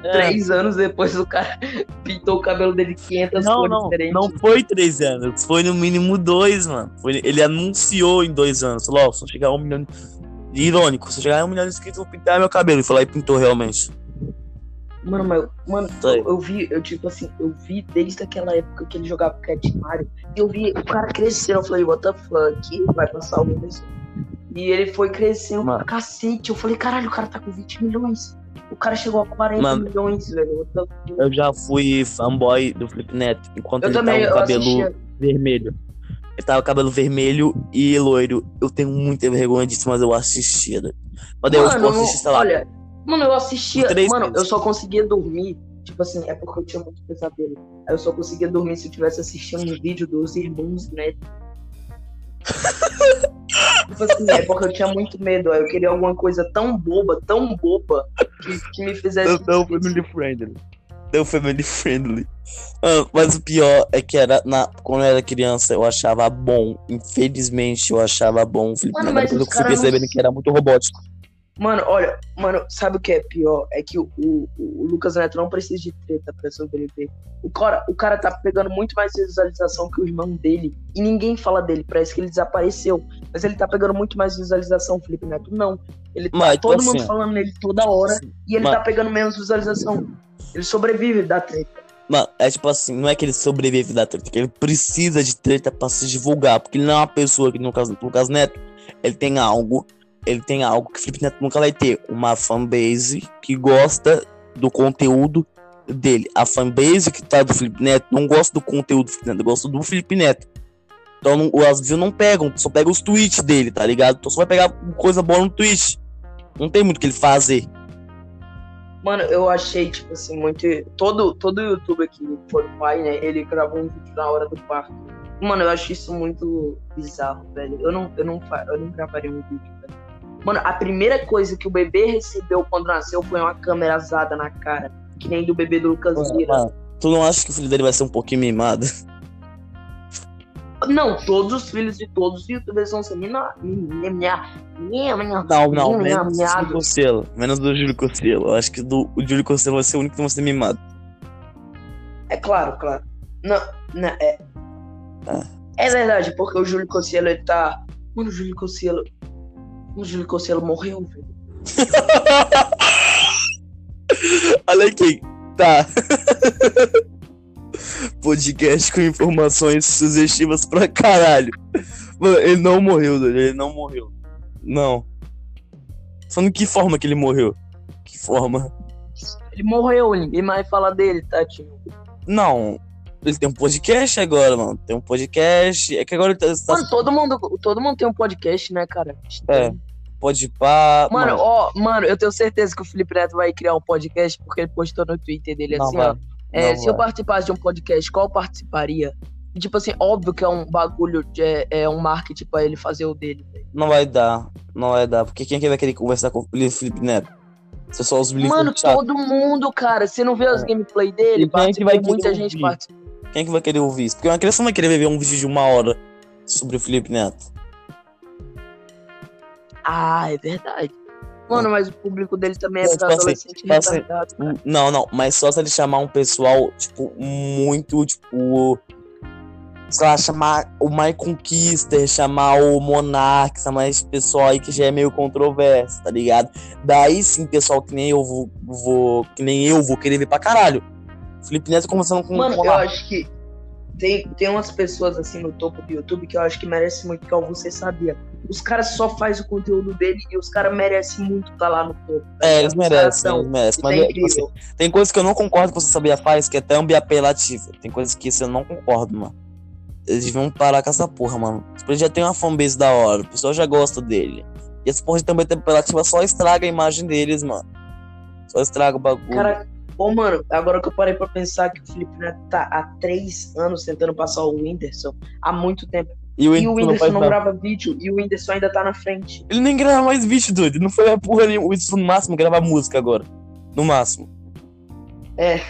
É, três anos depois, o cara pintou o cabelo dele 500 não, cores não, diferentes. não foi três anos, foi no mínimo dois, mano. Foi- ele anunciou em dois anos. Falou, se eu chegar a um milhão. Irônico, se chegar a um milhão de inscritos, eu vou pintar meu cabelo. E foi lá e pintou realmente. Mano, mas, mano, eu, eu vi, eu tipo assim, eu vi desde aquela época que ele jogava Cat Mario, eu vi o cara crescendo, eu falei, what the fuck, vai passar o Whindersson. E ele foi crescendo Mano. pra cacete, eu falei, caralho, o cara tá com 20 milhões. O cara chegou a 40 Mano. milhões, velho. Eu já fui fanboy do Felipe Neto, enquanto Eu ele também, tava com o cabelo assistia. vermelho. Ele tava com cabelo vermelho e loiro. Eu tenho muita vergonha disso, mas eu assistia. Mas daí eu Mano, tipo, assisti, sei lá. olha, mano, eu assistia, três mano, meses. eu só conseguia dormir, tipo assim, é porque eu tinha muito pesadelo. Aí eu só conseguia dormir se eu tivesse assistindo um vídeo dos irmãos Neto. tipo assim, é porque eu tinha muito medo, aí eu queria alguma coisa tão boba, tão boba, que, que me fizesse. Eu não fui no Friendly. Deu family friendly. Ah, mas o pior é que era na, quando eu era criança eu achava bom. Infelizmente eu achava bom Felipe Mano, mas Mas eu fui caras não- percebendo que era muito robótico. Mano, olha, mano, sabe o que é pior? É que o, o, o Lucas Neto não precisa de treta pra sobreviver. O cara, o cara tá pegando muito mais visualização que o irmão dele. E ninguém fala dele, parece que ele desapareceu. Mas ele tá pegando muito mais visualização, Felipe Neto. Não. Ele tá Mas, tipo todo mundo assim, falando nele toda hora. E ele tá pegando menos visualização. Ele sobrevive da treta. Mano, é tipo assim, não é que ele sobrevive da treta, que ele precisa de treta pra se divulgar, porque ele não é uma pessoa que, no caso do Lucas Neto, ele tem algo, ele tem algo que o Felipe Neto nunca vai ter, uma fanbase que gosta do conteúdo dele. A fanbase que tá do Felipe Neto não gosta do conteúdo do Felipe Neto, gosta do Felipe Neto. Então não, as views não pegam, só pega os tweets dele, tá ligado? Então só vai pegar coisa boa no tweet. Não tem muito o que ele fazer. Mano, eu achei, tipo assim, muito. Todo, todo youtuber que foi pai, né? Ele gravou um vídeo na hora do parto. Mano, eu acho isso muito bizarro, velho. Eu não, eu não, eu não gravaria um vídeo. Mano, a primeira coisa que o bebê recebeu quando nasceu foi uma câmera azada na cara. Que nem do bebê do Lucas Lira. Mano, tu não acha que o filho dele vai ser um pouquinho mimado? Não, todos os filhos de todos os youtubers vão ser mina. Minha, minha, minha, Não, não, minha, menos do minha, Júlio Costello. Menos do Júlio Costello. Eu acho que do, o Júlio Costello vai ser o único que vai ser mimado. É claro, claro. Não, não é. Ah. É verdade, porque o Júlio Cossielo ele tá. Mano, o Júlio Cossielo. O Júlio Cossielo morreu, velho. Olha aqui. Tá. Podcast com informações sugestivas pra caralho. Mano, ele não morreu, doido. Ele não morreu. Não. Falando que forma que ele morreu? Que forma? Ele morreu, ninguém mais fala dele, tá, tio? Não. Ele tem um podcast agora, mano. Tem um podcast. É que agora ele tá. tá Mano, todo mundo, todo mundo tem um podcast, né, cara? É. Pode pá. Mano, ó, mano, eu tenho certeza que o Felipe Neto vai criar um podcast porque ele postou no Twitter dele Não assim, vai. ó. É, Não se eu vai. participasse de um podcast, qual eu participaria? E, tipo assim, óbvio que é um bagulho, de, é, é um marketing pra ele fazer o dele. Não vai dar. Não vai dar. Porque quem é que vai querer conversar com o Felipe Neto? Se só os Mano, todo mundo, cara. Você não vê as É. gameplay dele? E quem é que vai muita gente ouvir? participa. Quem é que vai querer ouvir isso? Porque uma criança não vai querer ver um vídeo de uma hora sobre o Felipe Neto. Ah, é verdade. Mano, mas o público dele também é tipo assim, adolescente assim, retardado. Não, não, mas só se ele chamar um pessoal, tipo, muito, tipo. Sei lá, chamar o My Conquister, chamar o Monark, chamar esse pessoal aí que já é meio controverso, tá ligado? Daí sim, pessoal que nem eu vou, vou- que nem eu vou querer ver pra caralho. Felipe Neto conversando com Mano, com eu acho que tem, tem umas pessoas assim no topo do YouTube que eu acho que merecem muito, que Você Sabia. Os caras só fazem o conteúdo dele e os caras merecem muito estar lá no topo. tá É, eles merecem, são- eles merecem. Mas incrível. assim, tem coisas que eu não concordo que você sabia faz, que é thumb apelativa. Tem coisas que isso eu não concordo, mano. Eles deviam parar com essa porra, mano. Tipo, Ele já tem uma fanbase da hora, o pessoal já gosta dele. E essa porra de thumb apelativa só estraga a imagem deles, mano. Só estraga o bagulho. Cara, ô, mano, agora que eu parei pra pensar que o Felipe Neto tá há três anos tentando passar o Whindersson, há muito tempo. e o E o Whindersson não não grava vídeo e o Whindersson ainda tá na frente. Ele nem grava mais vídeo, doido. Não foi a porra nenhuma. O Whindersson no máximo grava música agora. No máximo. É.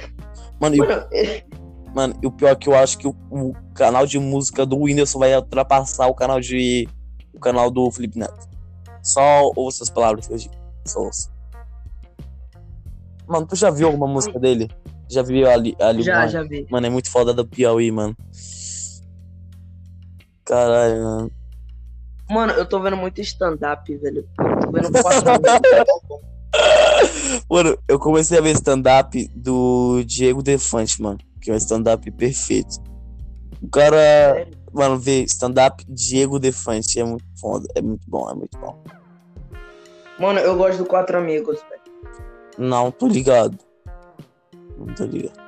Mano, e o Mano, Mano, e o pior é que eu acho que o, o canal de música do Whindersson vai ultrapassar o canal de. o canal do Felipe Neto. Só ouça as palavras que eu digo. Só ouça. Mano, tu já viu alguma música dele? Já viu ali, ali já, mano? já vi. Mano, é muito foda do Piauí, mano. Caralho, mano. Mano, eu tô vendo muito stand-up, velho. Tô vendo. Mano, eu comecei a ver stand-up do Diego Defante, mano. Que é um stand-up perfeito. O cara. Sério? Mano, ver stand-up Diego Defante é muito foda. É muito bom, é muito bom. Mano, eu gosto do Quatro Amigos, velho. Não, tô ligado. Não tô ligado.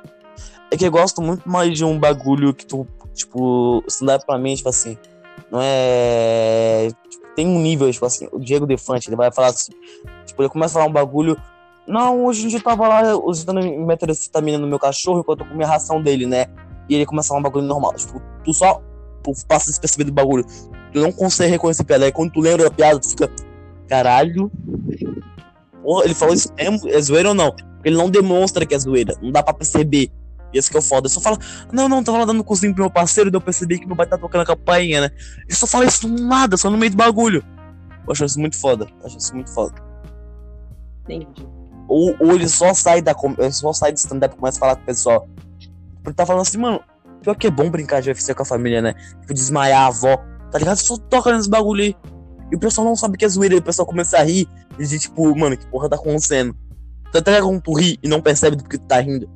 É que eu gosto muito mais de um bagulho que tu, tipo, stand-up pra mim, tipo assim, não é. tipo, tem um nível, tipo assim, o Diego Defante, ele vai falar assim, tipo, ele começa a falar um bagulho. Não, hoje dia eu tava lá usando metanfetamina no meu cachorro enquanto eu comia a ração dele, né? E ele começa a falar um bagulho normal. Tipo, tu só passa despercebido do bagulho. Tu não consegue reconhecer a piada. Aí quando tu lembra da piada, tu fica. Caralho. Porra, ele falou isso mesmo? É zoeira ou não? Ele não demonstra que é zoeira. Não dá pra perceber. Esse que é o foda. Ele só fala, não, não, tava lá dando cozinho pro meu parceiro, deu eu percebi que meu pai tá tocando a campainha, né? Ele só fala isso do nada, só no meio do bagulho. Eu acho isso muito foda. Eu acho isso muito foda. Entendi. Ou, ou ele só sai da só sai do stand-up e começa a falar com o pessoal. Ele tá falando assim, mano, pior que é bom brincar de UFC com a família, né? Tipo, desmaiar a avó, tá ligado? Só toca nesse bagulho aí. E o pessoal não sabe que é zoeira, e o pessoal começa a rir e diz, tipo, mano, que porra tá acontecendo? Tu até como tu ri e não percebe do que tu tá rindo.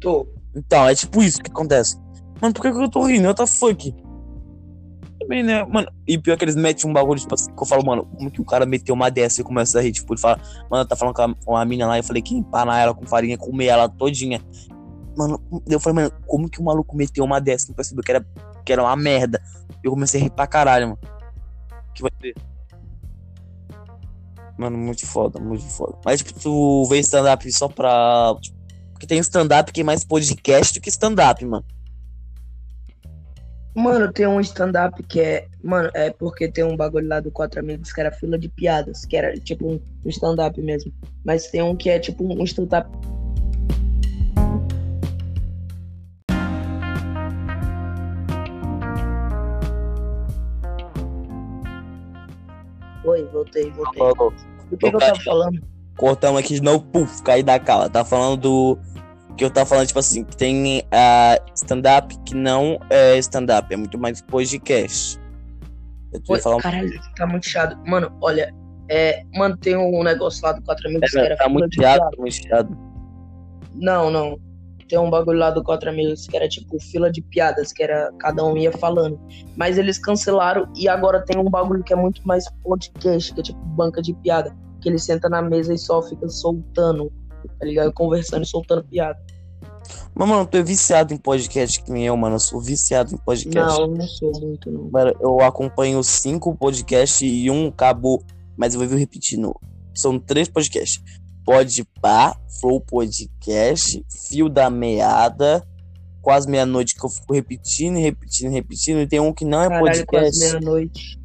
Tô. Então, é tipo isso que acontece. Mano, por que, que eu tô rindo? What the fuck? Também, né? Mano, e pior que eles metem um bagulho, tipo assim, que eu falo, mano, como que o cara meteu uma dessa e começa a rir? Tipo, ele fala, mano, tá falando com a, com a mina lá, eu falei que empanar ela com farinha, comer ela todinha. Mano, eu falei, mano, como que o maluco meteu uma dessa? Não percebeu que era, que era uma merda. Eu comecei a rir pra caralho, mano. Que vai ter. Mano, muito foda, muito foda. Mas, tipo, tu vê stand-up só pra. tipo, porque tem stand-up que é mais podcast do que stand-up, mano. Mano, tem um stand-up que é. Mano, é porque tem um bagulho lá do Quatro Amigos que era fila de piadas, que era tipo um, stand-up mesmo. Mas tem um que é tipo um stand-up. Oi, voltei, voltei. Falou. Do que, que eu tava falando? Cortamos aqui de novo, puf, caí da cala. Tá falando do. Que eu tava falando, tipo assim, que tem ah, stand-up que não é stand-up, é muito mais podcast. Eu Oi, ia falar um caralho, tá muito chato. Mano, olha, é. Mano, tem um negócio lá do Quatro Amigos que era tá muito chato, tá muito chato. Não, não. Tem um bagulho lá do Quatro Amigos que era tipo fila de piadas, que era cada um ia falando. Mas eles cancelaram e agora tem um bagulho que é muito mais podcast, que é tipo banca de piada. Que ele senta na mesa e só fica soltando, tá ligado? Conversando e soltando piada. Mas, mano, tu é viciado em podcast que nem eu, mano. Eu sou viciado em podcast. Não, não sou muito, não. Mano, eu acompanho cinco podcasts e um acabou, mas eu vou repetindo. São três podcasts. Podpah, Flow Podcast, Fio da Meada, Quase Meia-Noite, que eu fico repetindo, repetindo, repetindo. E tem um que não é Caralho, quase podcast, meia-noite.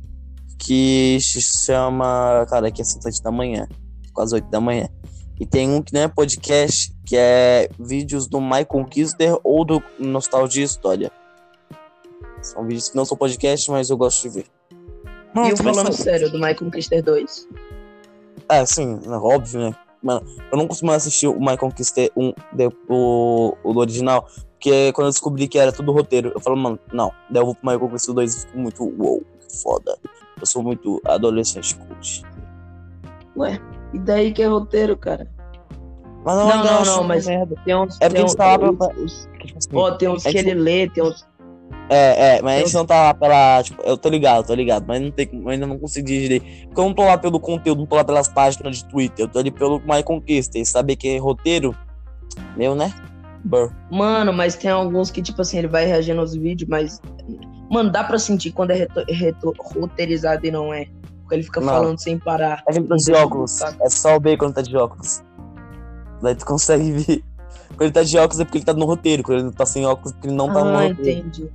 que se chama... Cara, aqui é 7 da manhã, quase 8 da manhã. E tem um que não é podcast, que é vídeos do Michael Kister ou do Nostalgia História. São vídeos que não são podcast, mas eu gosto de ver. Mano, E eu também falando sério, do Michael Kister 2. É, sim, é óbvio, né? Mano, eu não costumo assistir o Michael Kister um, de- o, o do original, porque quando eu descobri que era tudo roteiro, eu falo, mano, não, daí eu vou pro Michael Kister 2 e fico muito, uou, que foda. Eu sou muito adolescente cult. Ué, e daí que é roteiro, cara? Mas Não, eu ainda não, acho não, uma mas merda. tem uns. É porque tem a gente tá lá uns- pra- Tipo assim, Ó, tem uns é que ele lê, tem uns. É, é, mas a gente Eu- não tá lá pela. Tipo, eu tô ligado, tô ligado, mas não tem, eu ainda não consegui direito. Porque eu não tô lá pelo conteúdo, não tô lá pelas páginas de Twitter, eu tô ali pelo My Conquista. E saber que é roteiro, meu, né? Burr. Mano, mas tem alguns que, tipo assim, ele vai reagindo aos vídeos, mas. Mano, dá pra sentir quando é roteirizado e não é. Porque ele fica Não. falando sem parar. É tá de óculos. É só o B quando tá de óculos. Daí tu consegue ver. Quando ele tá de óculos é porque ele tá no roteiro. Quando ele não tá sem óculos é porque ele não tá no ah, roteiro. entendi.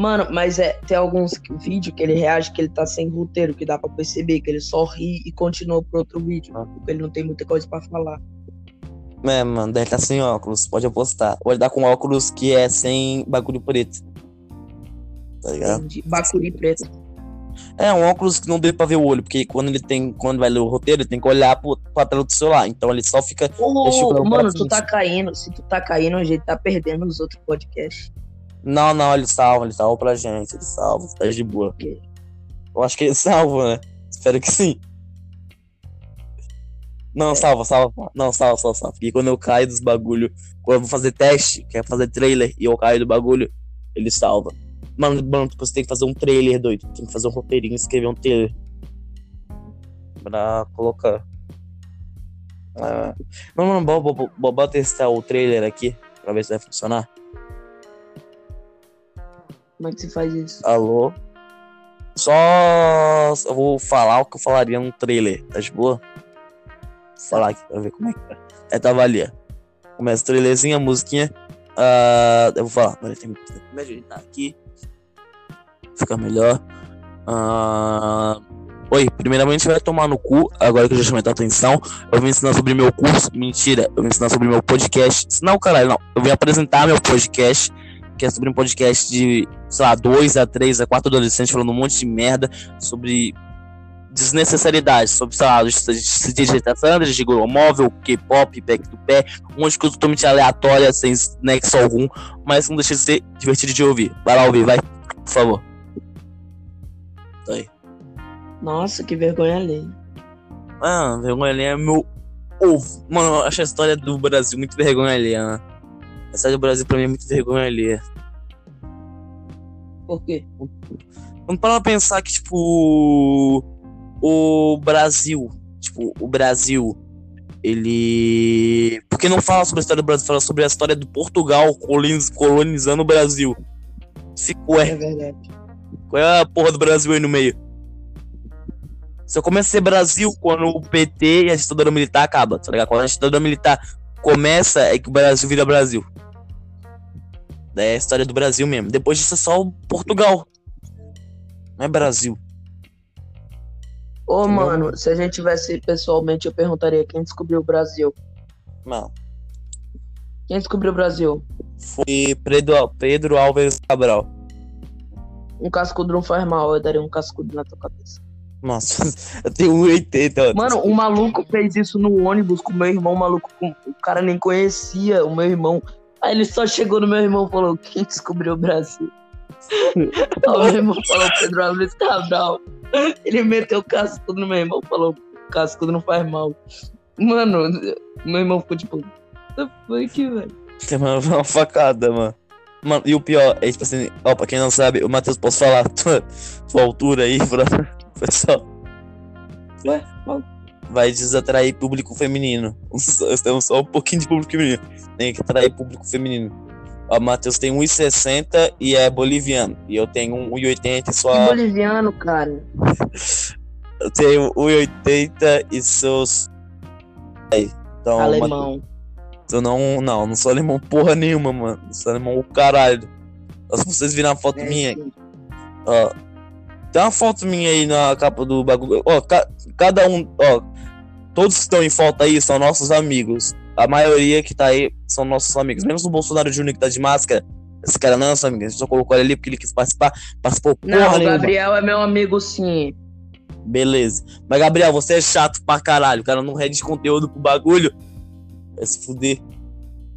Mano, mas é, tem alguns vídeos que ele reage que ele tá sem roteiro, que dá pra perceber, que ele só ri e continua pro outro vídeo. Ah. Porque ele não tem muita coisa pra falar. É, mano, daí ele tá sem óculos. Pode apostar. Ele tá com óculos que é sem bagulho preto. Tá ligado? Entendi. Bacuri preto. É, um óculos que não dê pra ver o olho, porque quando ele tem, quando vai ler o roteiro, ele tem que olhar pro, pra tela do celular. Então ele só fica. Colocar mano, tu tá caindo. Se tu tá caindo, a gente tá perdendo os outros podcasts. Não, não, ele salva, ele salva pra gente, ele salva, tá de boa. Eu acho que ele salva, né? Espero que sim. Não, salva, salva. Não, salva, salva, salva. Porque quando eu caio dos bagulho, quando eu vou fazer teste, quer fazer trailer e eu caio do bagulho, ele salva. Mano, mano, tipo, você tem que fazer um trailer, doido. Tem que fazer um roteirinho escrever um trailer. Pra colocar. Ah. Mano, bora, bora, bora testar o trailer aqui, pra ver se vai funcionar. Como é que se faz isso? Alô? Só eu vou falar o que eu falaria num trailer, tá de boa? Vou falar aqui pra ver como é que tá. É, tava ali, ó. Começa o trailerzinho, a musiquinha. Ah, eu vou falar. Peraí, tem que me ajeitar aqui. Fica melhor. Ah, Oi, primeiramente vai tomar no cu, agora que eu já chamei tua atenção. Eu vim ensinar sobre meu curso. Mentira, eu vim ensinar sobre meu podcast. Não, caralho, não. Eu vim apresentar meu podcast, que é sobre um podcast de, sei lá, 2 a 3 a 4 adolescentes falando um monte de merda sobre desnecessidade, sobre, sei lá, de digitação, de móvel, K-pop, back do pé, um monte de coisa totalmente aleatória, sem nexo algum, mas não deixa de ser divertido de ouvir. Vai lá ouvir, vai, por favor. Tá aí. Nossa, que vergonha alheia. Ah, vergonha alheia é meu ovo. Mano, eu acho a história do Brasil muito vergonha alheia. Né? A história do Brasil pra mim é muito vergonha alheia. Por quê? Vamos parar pra pensar que, tipo. O Brasil. Tipo, o Brasil. Ele. Porque não fala sobre a história do Brasil, fala sobre a história do Portugal colonizando o Brasil. Ficou, é. É verdade. Qual é a porra do Brasil aí no meio? Só começa a ser Brasil quando o PT e a ditadura militar acaba, tá ligado? Quando a ditadura militar começa, é que o Brasil vira Brasil. É a história do Brasil mesmo. Depois disso é só o Portugal. Não é Brasil. Ô, mano, se a gente tivesse pessoalmente, eu perguntaria quem descobriu o Brasil. Não. Quem descobriu o Brasil? Foi Pedro, Pedro Álvares Cabral. Um cascudo não faz mal, eu daria um cascudo na tua cabeça. Nossa, eu tenho 1,80. Mano, um maluco fez isso no ônibus com meu irmão, maluco. Com... O cara nem conhecia o meu irmão. Aí ele só chegou no meu irmão e falou: Quem descobriu o Brasil? Aí o meu irmão falou: Pedro Álvares Cabral. Ele meteu o cascudo no meu irmão falou: Cascudo não faz mal. Mano, meu irmão ficou tipo: What the fuck, velho? Tem uma, uma facada, mano. Mano, e o pior é, tipo assim, ó, pra quem não sabe, o Matheus, posso falar tua, tua altura aí pra pessoal? Ué, Vai desatrair público feminino. Nós temos só um pouquinho de público feminino. Tem que atrair público feminino. O Matheus tem 1,60 e é boliviano. E eu tenho 1,80 e só. Que boliviano, cara. Eu tenho 1,80 e sou. Então, Alemão. Eu não, não, não sou alemão porra nenhuma, mano. Não sou alemão o caralho. Se vocês viram a foto É, minha, ó. Tem uma foto minha aí na capa do bagulho. Ó, ca- cada um, ó. Todos que estão em foto aí são nossos amigos. A maioria que tá aí são nossos amigos. Menos o Bolsonaro Júnior que tá de máscara. Esse cara não é nosso amigo. A gente só colocou ele ali porque ele quis participar. Participou porra Não, o. Gabriel é meu amigo, sim. Beleza. Mas, Gabriel, você é chato pra caralho. O cara não rende conteúdo pro bagulho. Vai se fuder.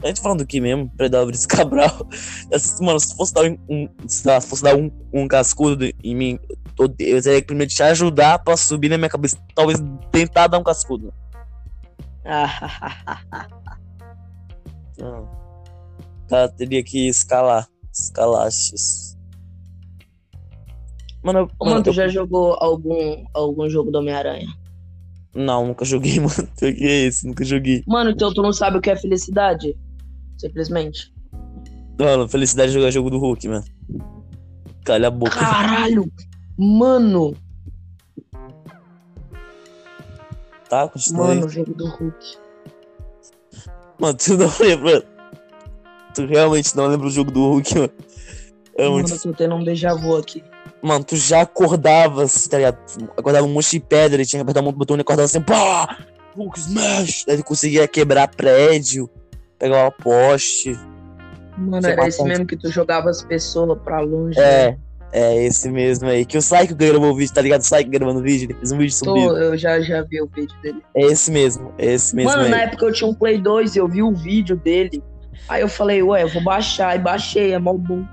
A gente falando do que mesmo? Predadores Cabral. Mano, se fosse dar um, um- se fosse dar um, um cascudo em mim, eu, teria que primeiro te ajudar pra subir na minha cabeça. Talvez tentar dar um cascudo. Não. Cara teria que escalar. Escalar, X. Mano, Ô, mano, tu eu- já jogou algum, algum jogo do Homem-Aranha? Não, nunca joguei, mano. O que é esse? Nunca joguei. Mano, então tu não sabe o que é felicidade? Simplesmente. Mano, felicidade de jogar jogo do Hulk, mano. Calha a boca. Caralho! Mano! Tá? Continua aí. Mano, o jogo do Hulk. Mano, tu não lembra. Tu realmente não lembra o jogo do Hulk, mano. É Mano, muito. eu tô tendo um déjà vu aqui. Mano, tu já acordava, assim, tá ligado? Acordava um monte de pedra e tinha que apertar um botão e acordava assim, pá! Hulk Smash! Daí ele conseguia quebrar prédio, pegar uma poste. Mano, era esse mesmo que tu jogava as pessoas pra longe. né? É, esse mesmo aí. Que o Psycho gravou o vídeo, tá ligado? O Psycho gravando o vídeo, ele fez um vídeo Tô, subido. eu já, já vi o vídeo dele. É esse mesmo, é esse mesmo Mano, aí. na época eu tinha um Play 2 e eu vi o vídeo dele. Aí eu falei, ué, eu vou baixar. E baixei, é mó bom.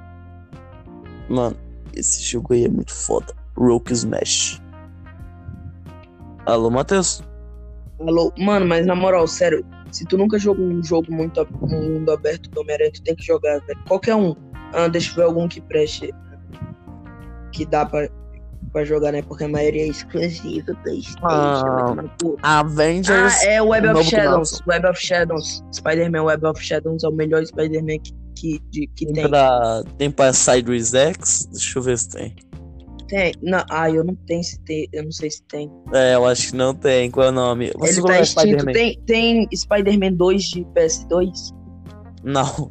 Mano, esse jogo aí é muito foda. Rogue Smash. Alô, Matheus? Alô? Mano, mas na moral, sério, se tu nunca jogou um jogo muito um mundo aberto do Homem-Aranha, tu tem que jogar, velho. Qualquer um. Ah, deixa eu ver algum que preste. Que dá pra, pra jogar, né? Porque a maioria é exclusiva PlayStation. Ah. Avengers. Ah, é o Web of Shadows. Web of Shadows. Spider-Man Web of Shadows é o melhor Spider-Man que, que, de- que Tem tem. pra, tem pra Siders X? Deixa eu ver se tem. Tem. Não, ah, eu não tenho se tem. Eu não sei se tem. É, eu acho que não tem. Qual é o nome? Você Ele tá colocar extinto. Tem, tem Spider-Man 2 de PS2? Não.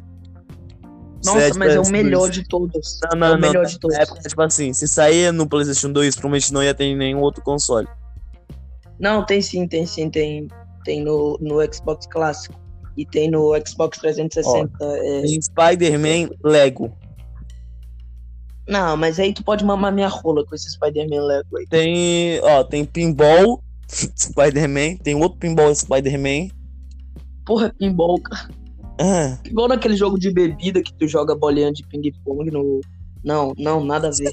Nossa, mas é o melhor de todos. Não, não, é o não. melhor de todos. Época, tipo assim, se sair no PlayStation 2, provavelmente não ia ter em nenhum outro console. Não, tem sim, tem sim, tem, tem no, no Xbox clássico. E tem no Xbox 360. é. Tem Spider-Man Lego. Não, mas aí tu pode mamar minha rola com esse Spider-Man Lego aí. Tem, ó, tem Pinball Spider-Man. Tem outro Pinball Spider-Man. Porra, pinball, cara. Ah, Igual naquele jogo de bebida que tu joga bolinha de ping-pong no. Não, não, nada a ver.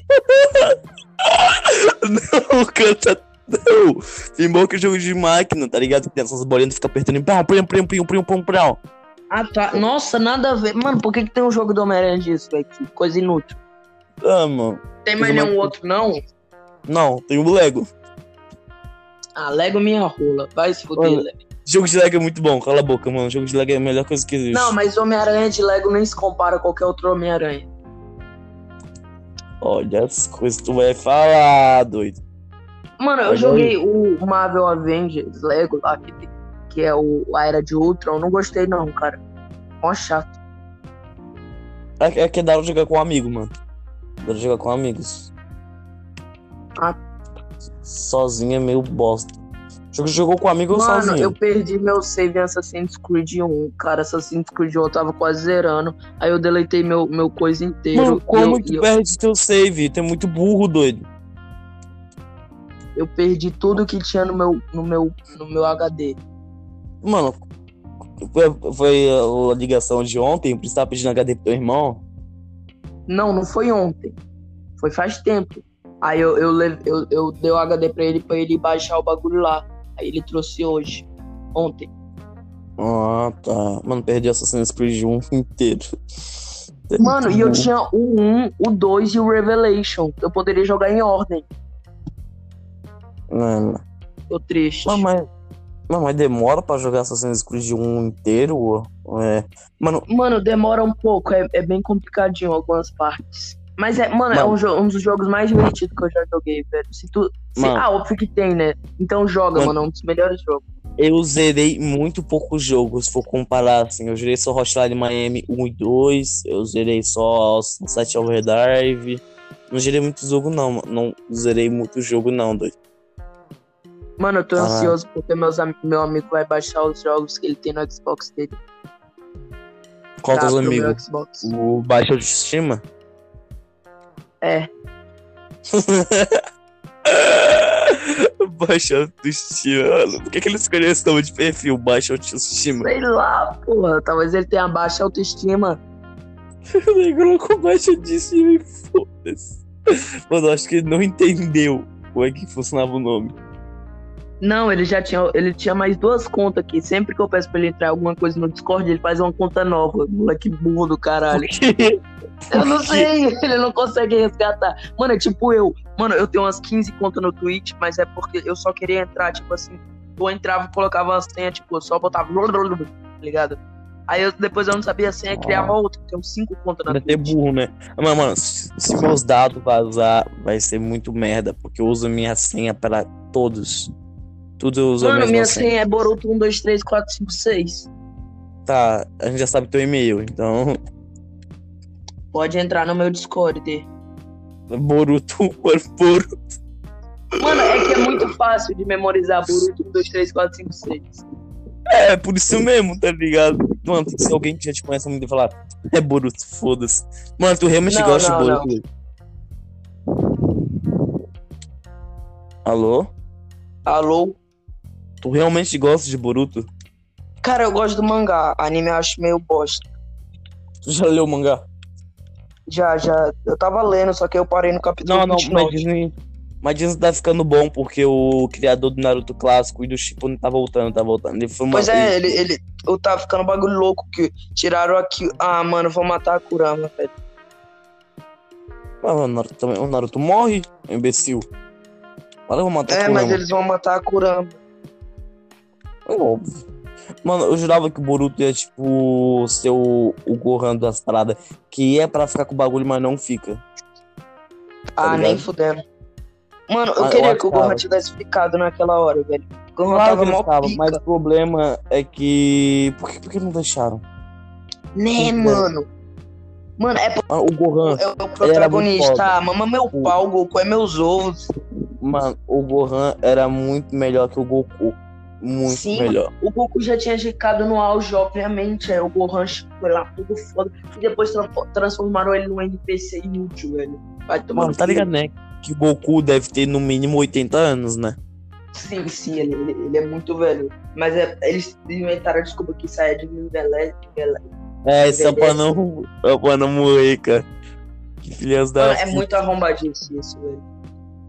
não, canta. Não. Pinball que é jogo de máquina, tá ligado? Que tem essas bolinhas que fica apertando em pão, pão, pão, pão, pão, pão, pão. Ah, tá. Nossa, nada a ver. Mano, por que, que tem um jogo do Homem-Aranha disso, velho? Que coisa inútil. Ah, mano. Tem mais nenhum outro, não? Não, tem o Lego. Ah, Lego minha rola. Vai se fuder, Lego. Jogo de Lego é muito bom, cala a boca, mano. Jogo de Lego é a melhor coisa que existe. Não, mas Homem-Aranha de Lego nem se compara a qualquer outro Homem-Aranha. Olha as coisas que tu vai falar, doido. Mano, eu Olha joguei o Marvel Avengers Lego lá, que, que é o, a Era de Ultron. Não gostei, não, cara. Mó chato. É, é que dá pra jogar com um amigo, mano. Dá jogar com amigos. Ah. Sozinho é meio bosta. Jogo jogou com amigo ou Mano, sozinho? eu perdi meu save em Assassin's Creed 1. Cara, Assassin's Creed 1 eu tava quase zerando. Aí eu deletei meu, meu coisa inteiro. Mano, como eu, que e eu, perde teu save? Tu é muito burro, doido. eu perdi tudo que tinha no meu, no meu, no meu HD. Mano, foi, foi a ligação de ontem, por isso tava pedindo HD pro teu irmão. Não, não foi ontem. Foi faz tempo. Aí eu, eu, lev- eu, eu dei o HD pra ele pra ele baixar o bagulho lá. Aí ele trouxe hoje. Ontem. Ah, tá. Mano, perdi Assassin's Creed 1 inteiro. Mano, e eu burro. tinha o 1, o 2 e o Revelation. Eu poderia jogar em ordem. Mano, Tô triste. mas, mas, mas, demora pra jogar Assassin's Creed 1 inteiro? É. Mano, Mano, demora um pouco. É, é bem complicadinho algumas partes. Mas é, mano, é Mano. um, jo- um dos jogos mais divertidos que eu já joguei, velho. Se tu. se- ah, óbvio que tem, né? Então joga, Mano. mano. É um dos melhores jogos. eu zerei muito poucos jogos, se for comparar, assim. Eu zerei só Hotline Miami 1 e 2, eu zerei só Sunset Overdrive. Não zerei muito jogo, não. mano. Não zerei muito jogo, não, doido. Mano, eu tô Ah. ansioso porque meus, am- meu amigo vai baixar os jogos que ele tem no Xbox dele. Qual tá, amigos? O Baixa Autoestima? É. Baixa Autoestima. mano. Por que, que ele escolheu esse nome de perfil? Baixa Autoestima. Sei lá, porra. Talvez ele tenha baixa autoestima. Ele colocou Baixa Autoestima e foda-se. Mano, eu acho que ele não entendeu como é que funcionava o nome. Não, ele já tinha. Ele tinha mais duas contas aqui. Sempre que eu peço pra ele entrar alguma coisa no Discord, ele faz uma conta nova. Moleque burro do caralho. Eu não sei, ele não consegue resgatar. Mano, é tipo eu. Mano, eu tenho umas 15 contas no Twitch, mas é porque eu só queria entrar, tipo assim. Eu entrava, colocava uma senha, tipo, eu só botava. Tá ligado? Aí eu, depois eu não sabia a senha, criava outra. Tenho cinco contas na Vai ter burro, né? Mas, mano, se, se meus dados vazar, vai ser muito merda, porque eu uso minha senha para todos. Tudo eu uso a Mano, mesma minha senha. senha é Boruto 1, 2, 3, 4, 5, 6. Tá, a gente já sabe teu e-mail, então. Pode entrar no meu Discord. Boruto, Boruto. Mano, é que é muito fácil de memorizar Boruto 1, 2, 3, 4, 5, 6. É, por isso mesmo, tá ligado? Mano, tem que ser alguém que já te conhece muito e falar, é Boruto, foda-se. Mano, tu realmente Não, gosta não, de Boruto? Alô? Alô? Tu realmente gosta de Boruto? Cara, eu gosto do mangá. Anime eu acho meio bosta. Tu já leu o mangá? Já, já. Eu tava lendo, só que eu parei no capítulo Não, não, 29. mas Disney. Mas Disney tá ficando bom porque o criador do Naruto clássico e do Shippuden tá voltando, tá voltando. Ele foi uma... Pois é, ele, ele. Eu tava ficando um bagulho louco que tiraram aqui. Ah, mano, vou matar a Kurama, velho. Ah, o Naruto, também- o Naruto morre, imbecil. Olha, eu vou matar É, Kurama. mas eles vão matar a Kurama. É óbvio. Mano, eu jurava que o Boruto ia, tipo, ser o, o Gohan das paradas. Que é pra ficar com o bagulho, mas não fica. Ah, ligado? nem fudendo. Mano, eu Ah, eu queria que o. Gohan tivesse ficado naquela hora, velho. O Gohan Claro tava mó tava, mas o problema é que. Por que, por que não deixaram? Né, mano? Mano, é, Ah, O Gohan, é o protagonista. Ah, Mama meu O- pau, Goku é meus ovos. mano, o Gohan era muito melhor que o Goku. Muito Sim, melhor. O Goku já tinha ficado no auge, obviamente. Aí o Gohan foi lá tudo foda. E depois tra- transformaram ele num NPC inútil, velho. Vai tomar Mano, no tá ligado, né? Que o Goku deve ter no mínimo 80 anos, né? Sim, sim, ele, ele, ele é muito velho. Mas é, eles inventaram a desculpa que sai de envelhece. envelhece. É, só pra não, só pra não morrer, cara. Que filhas da. Mano, é muito arrombadice isso, velho.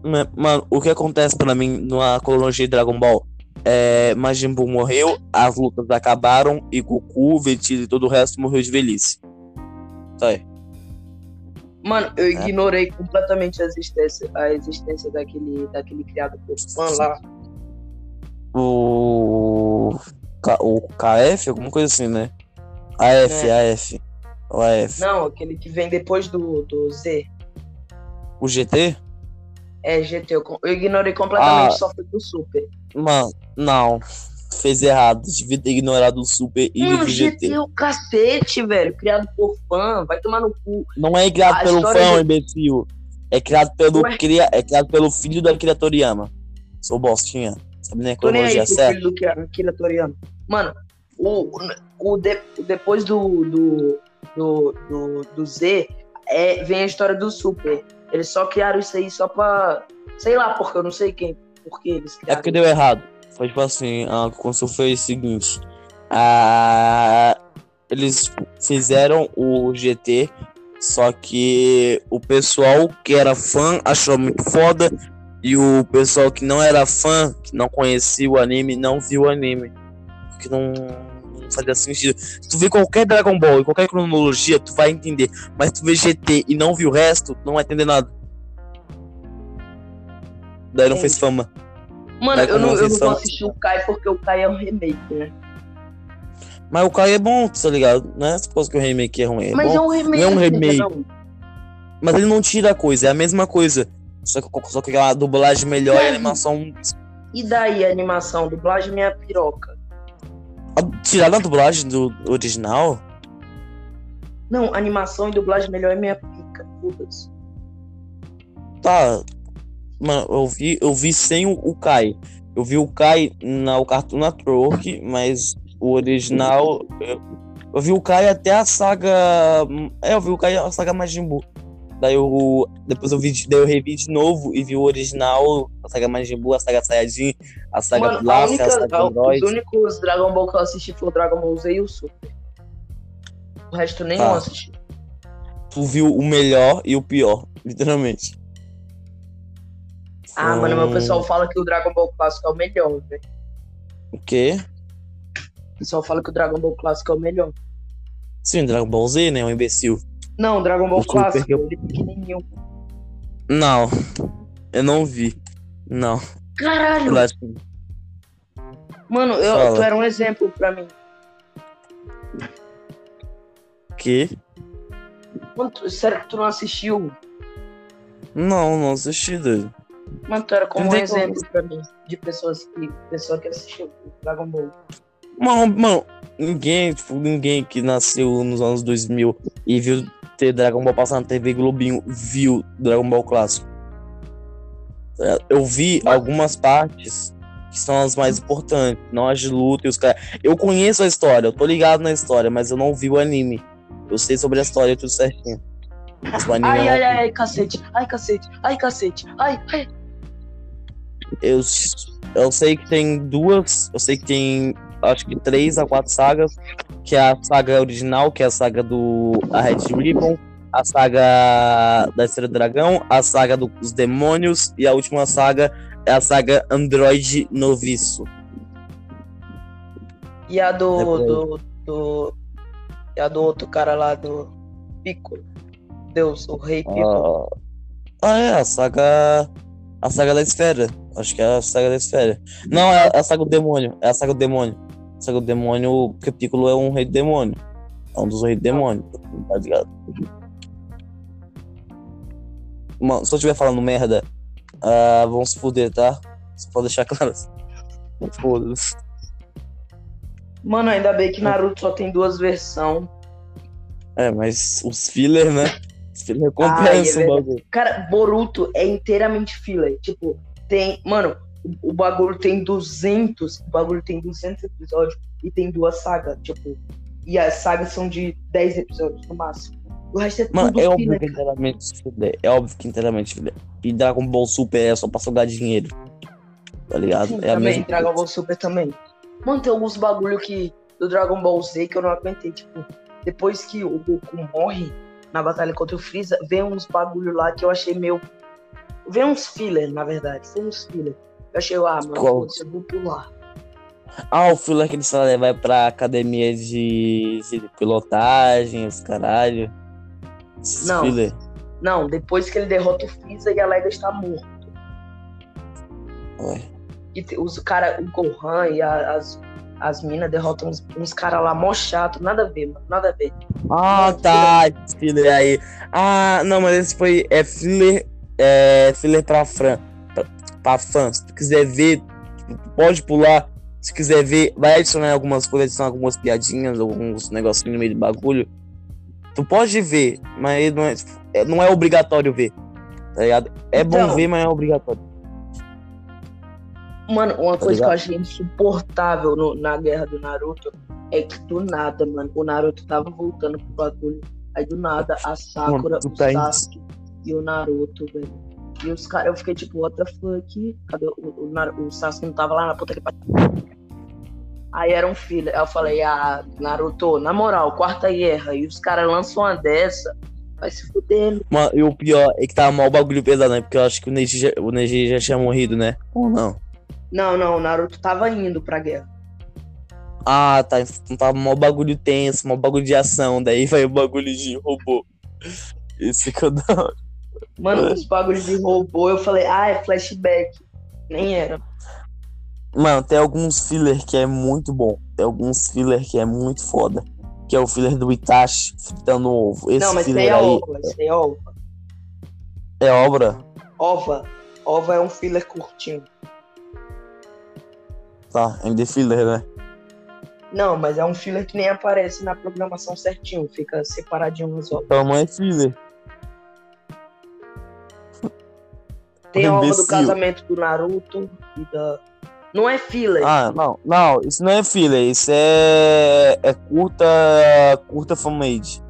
Ma- Mano, o que acontece pra mim na cronologia de Dragon Ball? É, Majin Buu morreu, as lutas acabaram e Goku, Vegeta e todo o resto morreu de velhice. Tá aí. Mano, eu ignorei completamente a existência, a existência daquele, daquele criado por fã lá. O. O KF, alguma coisa assim, né? AF, É. AF. O AF. Não, aquele que vem depois do, do Z. O GT? É GT. Eu, eu ignorei completamente, Ah. só foi pro Super. Mano, não. Fez errado. Devia ter ignorado o Super e o GT GT. é o cacete, velho. Criado por fã. Vai tomar no cu. Não é criado A pelo fã, do- imbecil. É criado pelo Ué? cria... é criado pelo filho da Akira Toriyama. Sou bostinha. Sabe nem a cronologia pro certa? filho do que Akira Toriyama. Mano, o, o de- depois do, do, do, do, do Z, é, vem a história do Super. Eles só criaram isso aí só pra. Sei lá, porque eu não sei quem. Por que eles É criaram. porque deu errado. Foi tipo assim, a construção foi o seguinte. Ah, eles fizeram o GT, só que o pessoal que era fã achou muito foda. E o pessoal que não era fã, que não conhecia o anime, não viu o anime. Porque não, não fazia sentido. Se tu vê qualquer Dragon Ball e qualquer cronologia, tu vai entender. Mas se tu vê GT e não viu o resto, não vai entender nada. Daí não fez fama. Mano, eu não, como eu não vou assistir o Kai porque o Kai é um remake, né? Mas o Kai é bom, tá ligado? Não é coisa que o remake é ruim. É Mas bom, é um remake. não é um remake. entendeu? Mas ele não tira a coisa, é a mesma coisa. Só que, só que a dublagem melhor e a animação. E daí a animação, dublagem minha piroca. A- Tirar a dublagem do original? Não, animação e dublagem melhor é minha pica. Foda-se. Tá. Mano, eu vi, eu vi sem o, o Kai. Eu vi o Kai na o Cartoon Network, mas o original. Eu, eu vi o Kai até a saga. É, eu vi o Kai a saga Majin Buu. Daí eu. Depois eu vi, daí eu revi de novo e vi o original, a saga Majin a saga Saiyajin, a saga Mano, a Pilaf, única, a saga a- Android. os únicos Dragon Ball que eu assisti foi o Dragon Ball Z e o Super. O resto nenhum Tá. assisti. Tu viu o melhor e o pior, literalmente. Ah, mano, meu Hum, pessoal fala que o Dragon Ball clássico é o melhor, velho. O quê? O pessoal fala que o Dragon Ball clássico é o melhor. Sim, Dragon Ball Z, né? Um imbecil. Não, Dragon Ball O Super clássico, que eu- ele é pequenininho. Não, eu não vi. Não. Caralho! Mano, eu, Fala. tu era um exemplo pra mim. Que? Tu- sério que tu não assistiu? Não, não assisti, doido. Mano, tu era como um como. exemplo pra mim. De pessoas que. Pessoa que assistiu Dragon Ball. Mano, mano, ninguém, tipo, ninguém que nasceu nos anos 2000 e viu ter Dragon Ball passando na TV Globinho viu Dragon Ball clássico. Eu vi Mas- algumas partes que são as mais importantes, não as de luta e os caras. Eu conheço a história, eu tô ligado na história, mas eu não vi o anime. Eu sei sobre a história tudo certinho. Ai, não ai, ai, cacete. Ai, cacete. Ai, cacete. Ai, ai. Eu, eu sei que tem duas. Eu sei que tem acho que três a quatro sagas. Que é a saga original, que é a saga do a Red Ribbon, a saga da Estrela do Dragão, a saga dos demônios e a última saga é a saga Android Noviço. E a do. Depois. do, do e a do outro cara lá do. Piccolo. Deus, o rei Piccolo. Ah, ah, é, a saga. A saga da esfera. Acho que é a saga da esfera. Não, é a saga do demônio. É a saga do demônio. A saga do demônio, porque Piccolo é um rei do demônio. É um dos reis do demônio, tá ligado? Mano, se eu estiver falando merda, ah, vão se fuder, tá? Só pra deixar claro. Foda-se. Mano, ainda bem que Naruto só tem duas versões. É, mas os filler, né? Os filler Ah, compensam é o bagulho. Cara, Boruto é inteiramente filler. Tipo, tem. Mano, o, o bagulho tem 200. O bagulho tem 200 episódios e tem duas sagas. Tipo, e as sagas são de 10 episódios no máximo. O resto é Mano, tudo é óbvio filler, que inteiramente filler. É óbvio que inteiramente filler. E Dragon Ball Super é só pra sugar dinheiro. Tá ligado? Sim, é a também, mesma Dragon coisa. Ball Super também. Mano, tem alguns bagulho que. Do Dragon Ball Z que eu não aguentei. Tipo, depois que o Goku morre na batalha contra o Freeza, vem uns bagulho lá que eu achei meio. Vem uns filler, na verdade. Foi uns filler. Eu achei, ah, mano, Qual? foda-se, eu vou pular. Ah, o filler que eles falam vai pra academia de, de pilotagem, os caralho. Esses Não. filler. Não, depois que ele derrota o Freeza e a Lega está morto. Ué. E os cara, o Gohan e a- as, as minas derrotam uns, uns caras lá mó chato, nada a ver, mano, nada a ver. Ah, tá. esse Filler aí. Ah, não, mas esse foi. É filler. É filler pra, fran, pra, pra fã. Se tu quiser ver, tipo, pode pular. Se quiser ver, vai adicionar algumas coisas, adicionar algumas piadinhas, alguns negocinhos no meio do bagulho. Tu pode ver, mas não é, é- não é obrigatório ver. Tá ligado? É bom Então. ver, mas é obrigatório. Mano, uma Tá coisa que eu ligado? achei insuportável no- na guerra do Naruto é que do nada, mano, o Naruto tava voltando pro bagulho. Aí do nada a Sakura, Mano, o tá em- Sasuke e o Naruto, velho. E os caras, eu fiquei tipo, what the fuck? Cadê o, o, Nar- o Sasuke não tava lá na puta que pariu. Aí era um filho. Aí eu falei, ah, Naruto, na moral, quarta guerra. E os caras lançam uma dessa, vai se fuder, né? Mano, e o pior é que tava mal o bagulho pesado, né? Porque eu acho que o Neji já, o Neji já tinha morrido, né? Ou não? Não, não, o Naruto tava indo pra guerra. Ah, tá. Então tava mó bagulho tenso, mó bagulho de ação. Daí vai o bagulho de robô. Isso ficou da hora. Mano, os bagulhos de robô, eu falei, ah, é flashback. Nem era. Mano, tem alguns filler que é muito bom. Tem alguns filler que é muito foda. Que é o filler do Itachi fritando ovo. Esse não, mas filler é aí ova, aí é ova. é obra. Ova. Ova é um filler curtinho. Tá, ainda é filler, né? Não, mas é um filler que nem aparece na programação certinho, fica separadinho nas ovas. Então não é filler. Tem a ova do casamento do Naruto e da. Não é filler. Ah, não, não, isso não é filler, isso é. É curta. Curta fanmade.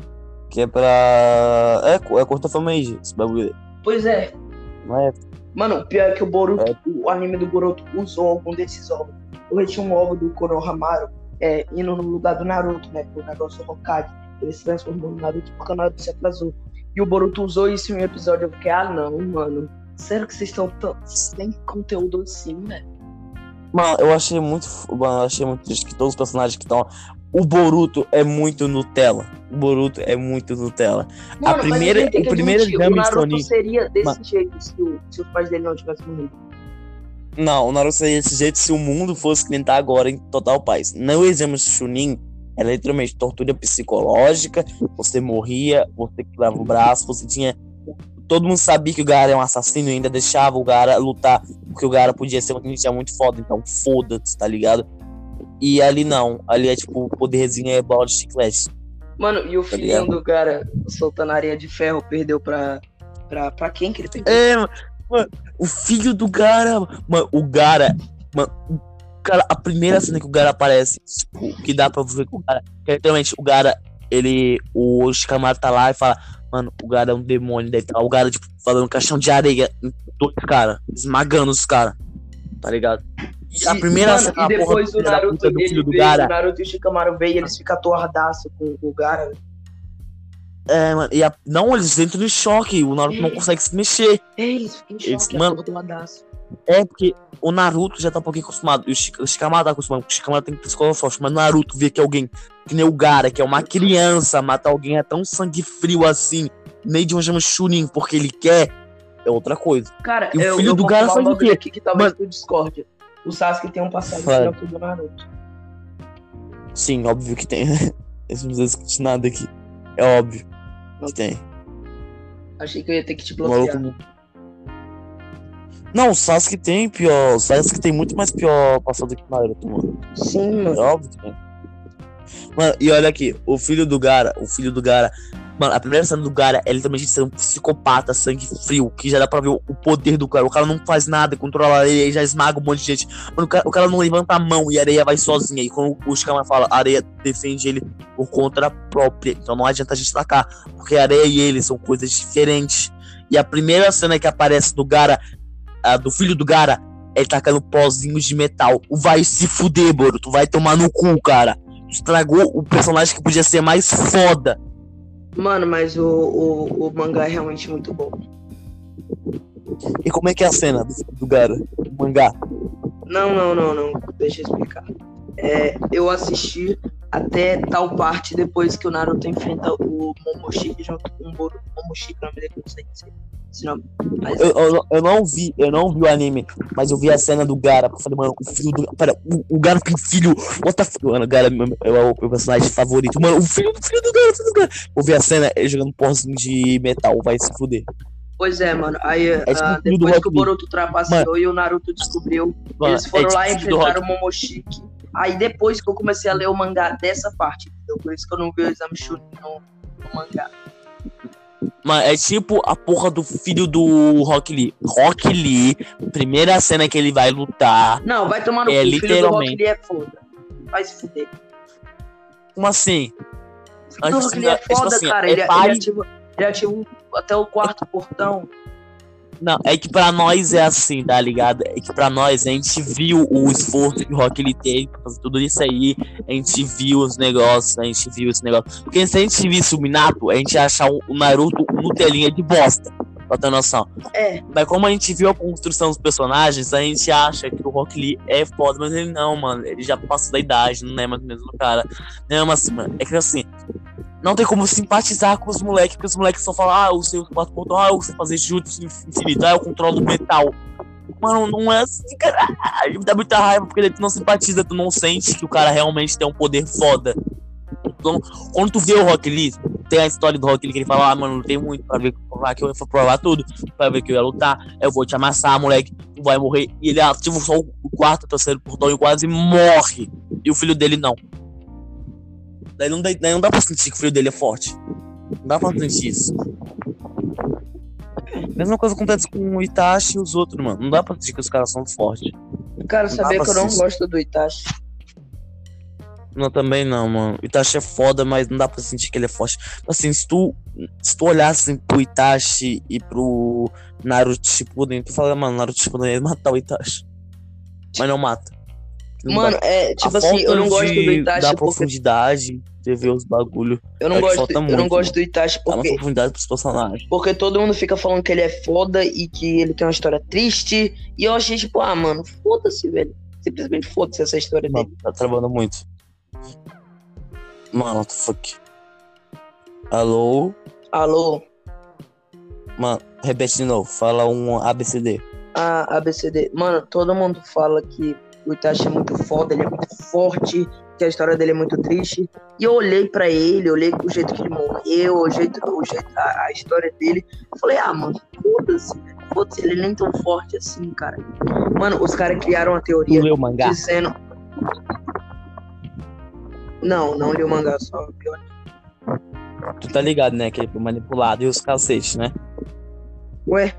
Que é pra. É, é curta fanmade, esse bagulho. Pois é. Não é. Mano, o pior é que o Boruto, É. o anime do Boruto usou algum desses ovos. Eu tinha um ovo do Konohamaru é, indo no lugar do Naruto, né? Pro negócio do Hokage. Ele se transformou no Naruto porque o Naruto se atrasou. E o Boruto usou isso em um episódio. Eu fiquei, ah, não, mano. Sério que vocês estão tão sem conteúdo assim, né? Mano, eu achei muito. Mano, eu achei muito triste que todos os personagens que estão. O Boruto é muito Nutella. O Boruto é muito Nutella. Mano, primeira- a tem o primeiro exame O Naruto Sonin- seria desse Mano. jeito se, o- se os pais dele não tivessem morrido. Não, o Naruto seria desse jeito se o mundo fosse tá agora em total paz. Não exame Chunin era literalmente tortura psicológica. Você morria, você quebrava o braço, você tinha. Todo mundo sabia que o Gara é um assassino e ainda deixava o Gara lutar, porque o Gara podia ser um ninja muito foda, então foda-se, tá ligado? E ali não, ali é tipo, o poderzinho é bola de chiclete. Mano, e o Tá filhinho ligado? do cara soltando areia de ferro perdeu pra. pra, pra quem que ele perdeu? É, mano, mano, o filho do Gara, mano, o Gara, mano, o cara, a primeira cena que o Gara aparece, tipo, que dá pra ver que o Gara, que literalmente o Gara, ele, o Shikamaru tá lá e fala, mano, o Gara é um demônio, daí tá o Gara, tipo, falando caixão de areia em dois caras, esmagando os caras, tá ligado? E a primeira mano, cena, e a porra depois do o Naruto, puta do ele filho do Gara, o Naruto e o Shikamaru veio e eles ficam atordaço com o Gara. é, mano, e a, não, eles entram em choque, o Naruto não consegue se mexer, É, eles ficam em Eles- choque, mano, atordoadaço. É, porque o Naruto já tá um pouquinho acostumado. E o, Shik o Shikamaru tá acostumado. O Shikamaru tem psicologia forte. Mas o Naruto vê que alguém, que nem o Gara, que é uma criança, matar alguém é tão sangue frio assim, nem de uma chama Chunin, porque ele quer, é outra coisa. Cara, E o eu, filho eu do Gara faz um o quê? aqui que talvez tu discorde. O Sasuke tem um passado que o do Naruto. Sim, óbvio que tem. Esse não discutir nada aqui. É óbvio que tem. Achei que eu ia ter que te O maluco bloquear. Não... O Sasuke tem pior. O Sasuke tem muito mais pior passado que o Naruto, mano. Sim, É mano. óbvio que tem. Mano, e olha aqui, o filho do Gara, o filho do Gara. Mano, a primeira cena do Gara é literalmente ser um psicopata, sangue frio, que já dá pra ver o poder do cara. O cara não faz nada, controla a areia e já esmaga um monte de gente. Mano, o cara, o cara não levanta a mão e a areia vai sozinha. E quando o Shikama fala, a areia defende ele por conta própria. Então não adianta a gente atacar, porque a areia e ele são coisas diferentes. E a primeira cena que aparece do Gara, a, do filho do Gara, ele tacando pozinhos de metal. Vai se fuder, bro. Tu vai tomar no cu, cara. Estragou o personagem que podia ser mais foda. Mano, mas o, o, o mangá é realmente muito bom. E como é que é a cena do, do Gara? Do mangá? Não, não, não, não. Deixa eu explicar. É, eu assisti até tal parte depois que o Naruto enfrenta o Momoshiki junto com o Boru. Momoshiki, o nome dele, não sei esse nome. Mas... Eu, eu, eu, não vi, eu não vi o anime, mas eu vi a cena do Gara. Eu falei, mano, o filho do. Pera, o, o Gara tem filho. What the? Mano, o Gara é o meu personagem favorito. Mano, o filho do filho do Gara, filho do Gara. Eu vi a cena ele jogando pozinho de metal, vai se fuder. Pois é, mano. Aí, é uh, depois que o Boruto trapaceou e o Naruto descobriu, mano, eles foram é lá e enfrentaram o Momoshiki. Aí depois que eu comecei a ler o mangá dessa parte, entendeu? Por isso que eu não vi o exame Chunin no, no mangá. Mano, é tipo a porra do filho do Rock Lee. Rock Lee, primeira cena que ele vai lutar. Não, vai tomar no é, cu. O filho do Rock Lee é foda. Vai se fuder. Como assim? O filho do Rock Lee é foda, tipo assim, cara. É ele, pai... ele, ativa, ele ativa até o quarto portão. Não, é que pra nós é assim, tá ligado? É que pra nós a gente viu o esforço que o Rock ele teve pra fazer tudo isso aí. A gente viu os negócios, a gente viu esse negócio. Porque se a gente visse o Minato, a gente ia achar o Naruto um Nutelinha de bosta. Pra ter noção. É. Mas como a gente viu a construção dos personagens, a gente acha que o Rock Lee é foda, mas ele não, mano. Ele já passou da idade, não é mais o mesmo cara. Não, assim, mano. É que assim, não tem como simpatizar com os moleques, porque os moleques só falam, ah, o seu quatro pontos, ah, você fazer jutsu infinito, ah, eu controlo o metal. Mano, não é assim, cara. Me dá muita raiva, porque tu não simpatiza, tu não sente que o cara realmente tem um poder foda. Então, quando tu vê o Rock Lee, tem a história do Rock Lee que ele fala, ah, mano, não tem muito pra ver provar que eu vou provar tudo, pra ver que eu ia lutar, eu vou te amassar, moleque, tu vai morrer. E ele ativa só o quarto, o terceiro portão e quase morre. E o filho dele não. Daí não, dá, daí não dá pra sentir que o frio dele é forte. Não dá pra sentir isso. Mesma coisa acontece com o Itachi e os outros, mano. Não dá pra sentir que os caras são fortes. Cara, não sabia que eu não gosto do Itachi. Não, também não, mano. O Itachi é foda, mas não dá pra sentir que ele é forte. Assim, se tu, se tu olhasse pro Itachi e pro Naruto Shippuden, tu fala, mano, Naruto Shippuden ia matar o Itachi. Mas não mata. Mano, é tipo assim, eu não gosto do Itachi. Da profundidade, de ver os bagulho. Eu não, é gosto, eu muito, não gosto do Itachi porque. Dá profundidade pros personagens. Porque todo mundo fica falando que ele é foda e que ele tem uma história triste. E eu achei, tipo, ah, mano, foda-se, velho. Simplesmente foda-se essa história mano, dele. Tá travando muito. Mano, what the fuck? Alô? Alô? Mano, repete de novo. Fala um ABCD. Ah, ABCD. Mano, todo mundo fala que o Itachi é muito foda, ele é muito forte, que a história dele é muito triste. E eu olhei para ele, olhei o jeito que ele morreu, o jeito, o jeito a, a história dele. Eu falei, ah, mano, foda-se, foda-se, ele nem tão forte assim, cara. Mano, os caras criaram uma teoria leu mangá? dizendo. Não, não li o mangá, só pior. Tu tá ligado, né? Que ele foi manipulado e os cacetes, né? Ué?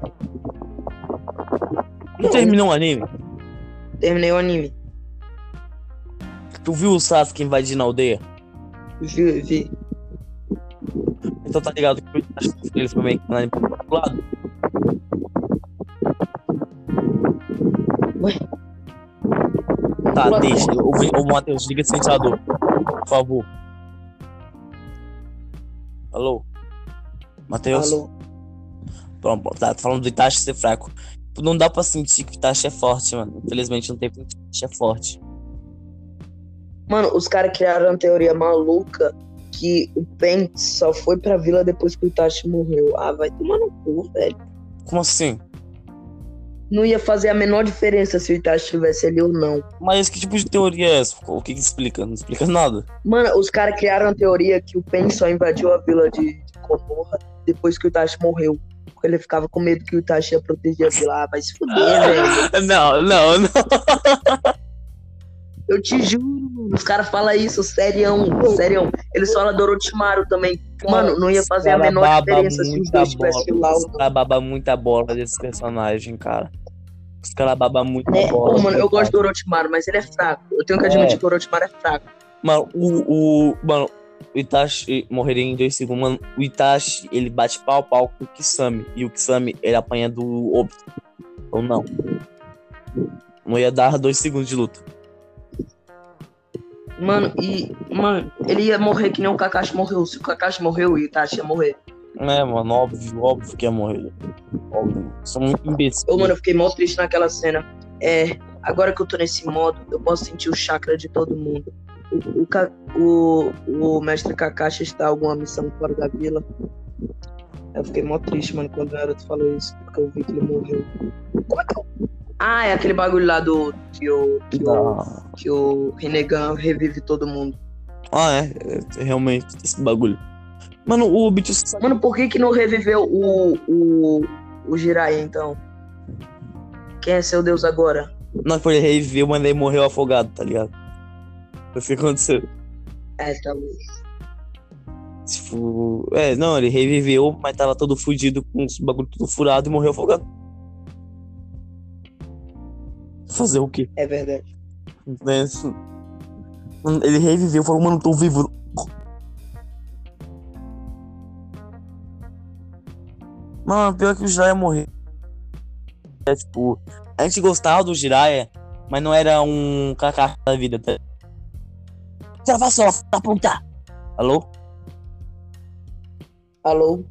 Tu terminou o anime? Terminei o anime. Tu viu o Sasuke invadindo a aldeia? Vi, vi. Então tá ligado que ele foi meio que manipulado? Ué? Tá, deixa. Ô, Matheus, liga esse ventilador. Por favor. Alô? Matheus? Alô? Pronto, tá, falando do Itachi ser fraco. Não dá pra sentir que o Itachi é forte, mano. Infelizmente não tem que o Itachi é forte. Mano, os caras criaram uma teoria maluca que o Pen só foi pra vila depois que o Itachi morreu. Ah, vai tomar no cu, velho. Como assim? Não ia fazer a menor diferença se o Itachi estivesse ali ou não. Mas que tipo de teoria é essa? O que, que explica? Não explica nada. Mano, os caras criaram uma teoria que o Pen só invadiu a vila de, de Konoha depois que o Itachi morreu. Porque ele ficava com medo que o Itachi ia proteger a vila. Ah, vai se fuder, velho. Não, não, não. Eu te juro, mano. Os caras falam isso, serião, serião. Eles falam do Orochimaru também. Mano, não ia fazer a menor diferença se os dois tivessem lá. Os caras babam muita bola desse personagem, cara. Os caras babam muita Né? bola. Pô, mano, eu cara. gosto do Orochimaru, mas ele é fraco. Eu tenho que admitir É. que o Orochimaru é fraco. Mano, o, o. Mano, o Itachi morreria em dois segundos. Mano, o Itachi, ele bate pau pau com o Kisame. E o Kisame, ele apanha do Obito. Ou não? Não ia dar dois segundos de luta. Mano, e. Mano, ele ia morrer que nem o Kakashi morreu. Se o Kakashi morreu, o Itachi ia morrer. É, mano, óbvio, óbvio que ia morrer. Óbvio. Sou muito imbecil. Ô, mano, eu fiquei mó triste naquela cena. É, agora que eu tô nesse modo, eu posso sentir o chakra de todo mundo. O, o, o, o mestre Kakashi está em alguma missão fora da vila. Eu fiquei mó triste, mano, quando o Naruto falou isso, porque eu vi que ele morreu. Como é que eu... Ah, é aquele bagulho lá do. que o. que o, que o Rinnegan revive todo mundo. ah, é, é, realmente, esse bagulho. Mano, o Obito. Mano, por que que não reviveu o. o. o Jiraiya, então? Quem é seu deus agora? Não, foi ele reviveu, mas ele morreu afogado, tá ligado? Foi isso que aconteceu. É, bom. Tipo, é, não, ele reviveu, mas tava todo fudido com os bagulho tudo furado e morreu afogado. Fazer o quê? É verdade. Né? Mano, Ele reviveu, falou, mano, tô vivo. Mano, pior que o Jiraiya morreu. É tipo, a gente gostava do Jiraiya, mas não era um cacá da vida, tá? Filha da puta! Alô? Alô?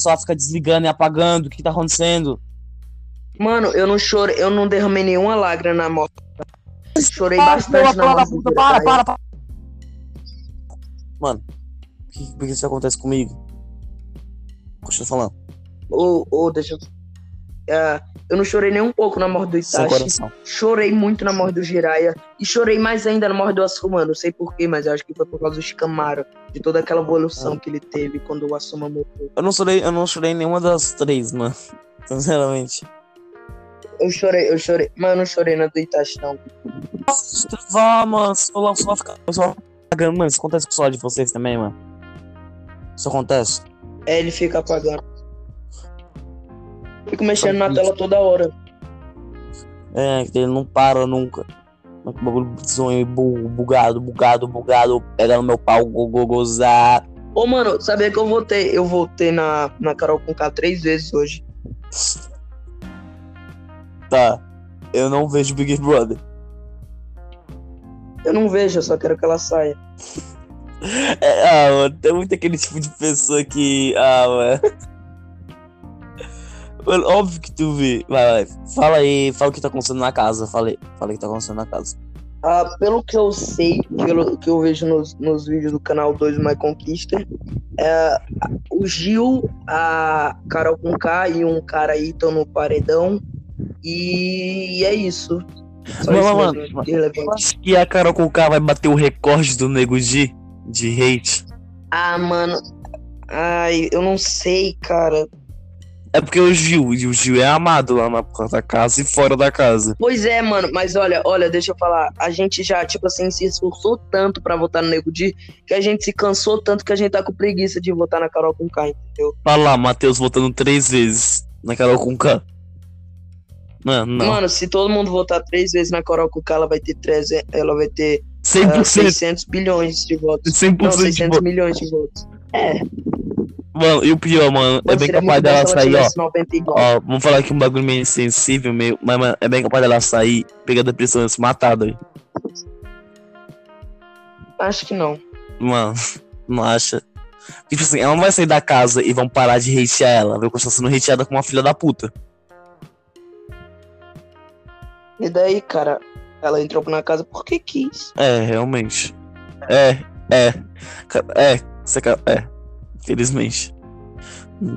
Só fica desligando e apagando, o que tá acontecendo? Mano, eu não chorei, eu não derramei nenhuma lágrima na morte. Chorei Para, bastante porra, na morte. puta, do para, Jiraiya. para, para. Mano, por que, por que isso acontece comigo? Continua falando. Ô, ô, deixa eu. Ah, eu não chorei nem um pouco na morte do Itachi. coração. Chorei muito na morte do Jiraiya. E chorei mais ainda na morte do Asuma. Não sei porquê, mas eu acho que foi por causa do Shikamaru. De toda aquela evolução Ah. que ele teve quando o Asuma morreu. Eu não chorei, eu não chorei nenhuma das três, mano. Sinceramente. Eu chorei, eu chorei. Mas eu não chorei na do Itachi, não. Vá, mano, só, só ficar. Só apagando, mano. Isso acontece com o celular de vocês também, mano. Isso acontece. É, ele fica apagando. Fico mexendo na tela toda hora. É, ele não para nunca. Que bagulho bizonho bu- bugado, bugado, bugado. Pega no meu pau, go, go, gozar. Ô, mano, sabia que eu votei? Eu votei na, na Carol com K três vezes hoje. Tá. Eu não vejo Big Brother. Eu não vejo, eu só quero que ela saia. É, ah, mano, tem muito aquele tipo de pessoa que. Ah, mano. Mano, óbvio que tu vê. Vai, vai. Fala aí, fala o que tá acontecendo na casa. Falei, fala o que tá acontecendo na casa. Ah, pelo que eu sei, pelo que eu vejo nos, nos vídeos do canal 2 My Conquista, é, o Gil, a Carol com K e um cara aí estão no paredão. E é isso. Só Mano, isso mano, mano. acho que a Carol Conká vai bater o recorde do Nego G de hate. Ah, mano. Ai, eu não sei, cara. É porque o Gil, e o Gil é amado lá na porta da casa e fora da casa. Pois é, mano, mas olha, olha, deixa eu falar. A gente já, tipo assim, se esforçou tanto pra votar no Nego Di que a gente se cansou tanto que a gente tá com preguiça de votar na Carol com K, entendeu? Fala lá, Matheus votando três vezes na Carol Conká. Mano, não. Mano, se todo mundo votar três vezes na Carol com K, ela vai ter 300, ela vai ter ah, 100%. 600 bilhões de votos. 100% Não, de 600 voto. milhões de votos. É, Mano, e o pior, mano, é bem capaz dela sair, ó. tivesse 90 igual. Ó, vamos falar aqui um bagulho meio sensível, meio, mas mano, é bem capaz dela sair, pegar depressão e se matar, doido. Acho que não. Mano, não acha? Tipo assim, ela não vai sair da casa e vão parar de hatear ela. Vai continuar sendo hateada como uma filha da puta. E daí, cara, ela entrou na casa porque quis. É, realmente. É, é. É, você, é. Infelizmente.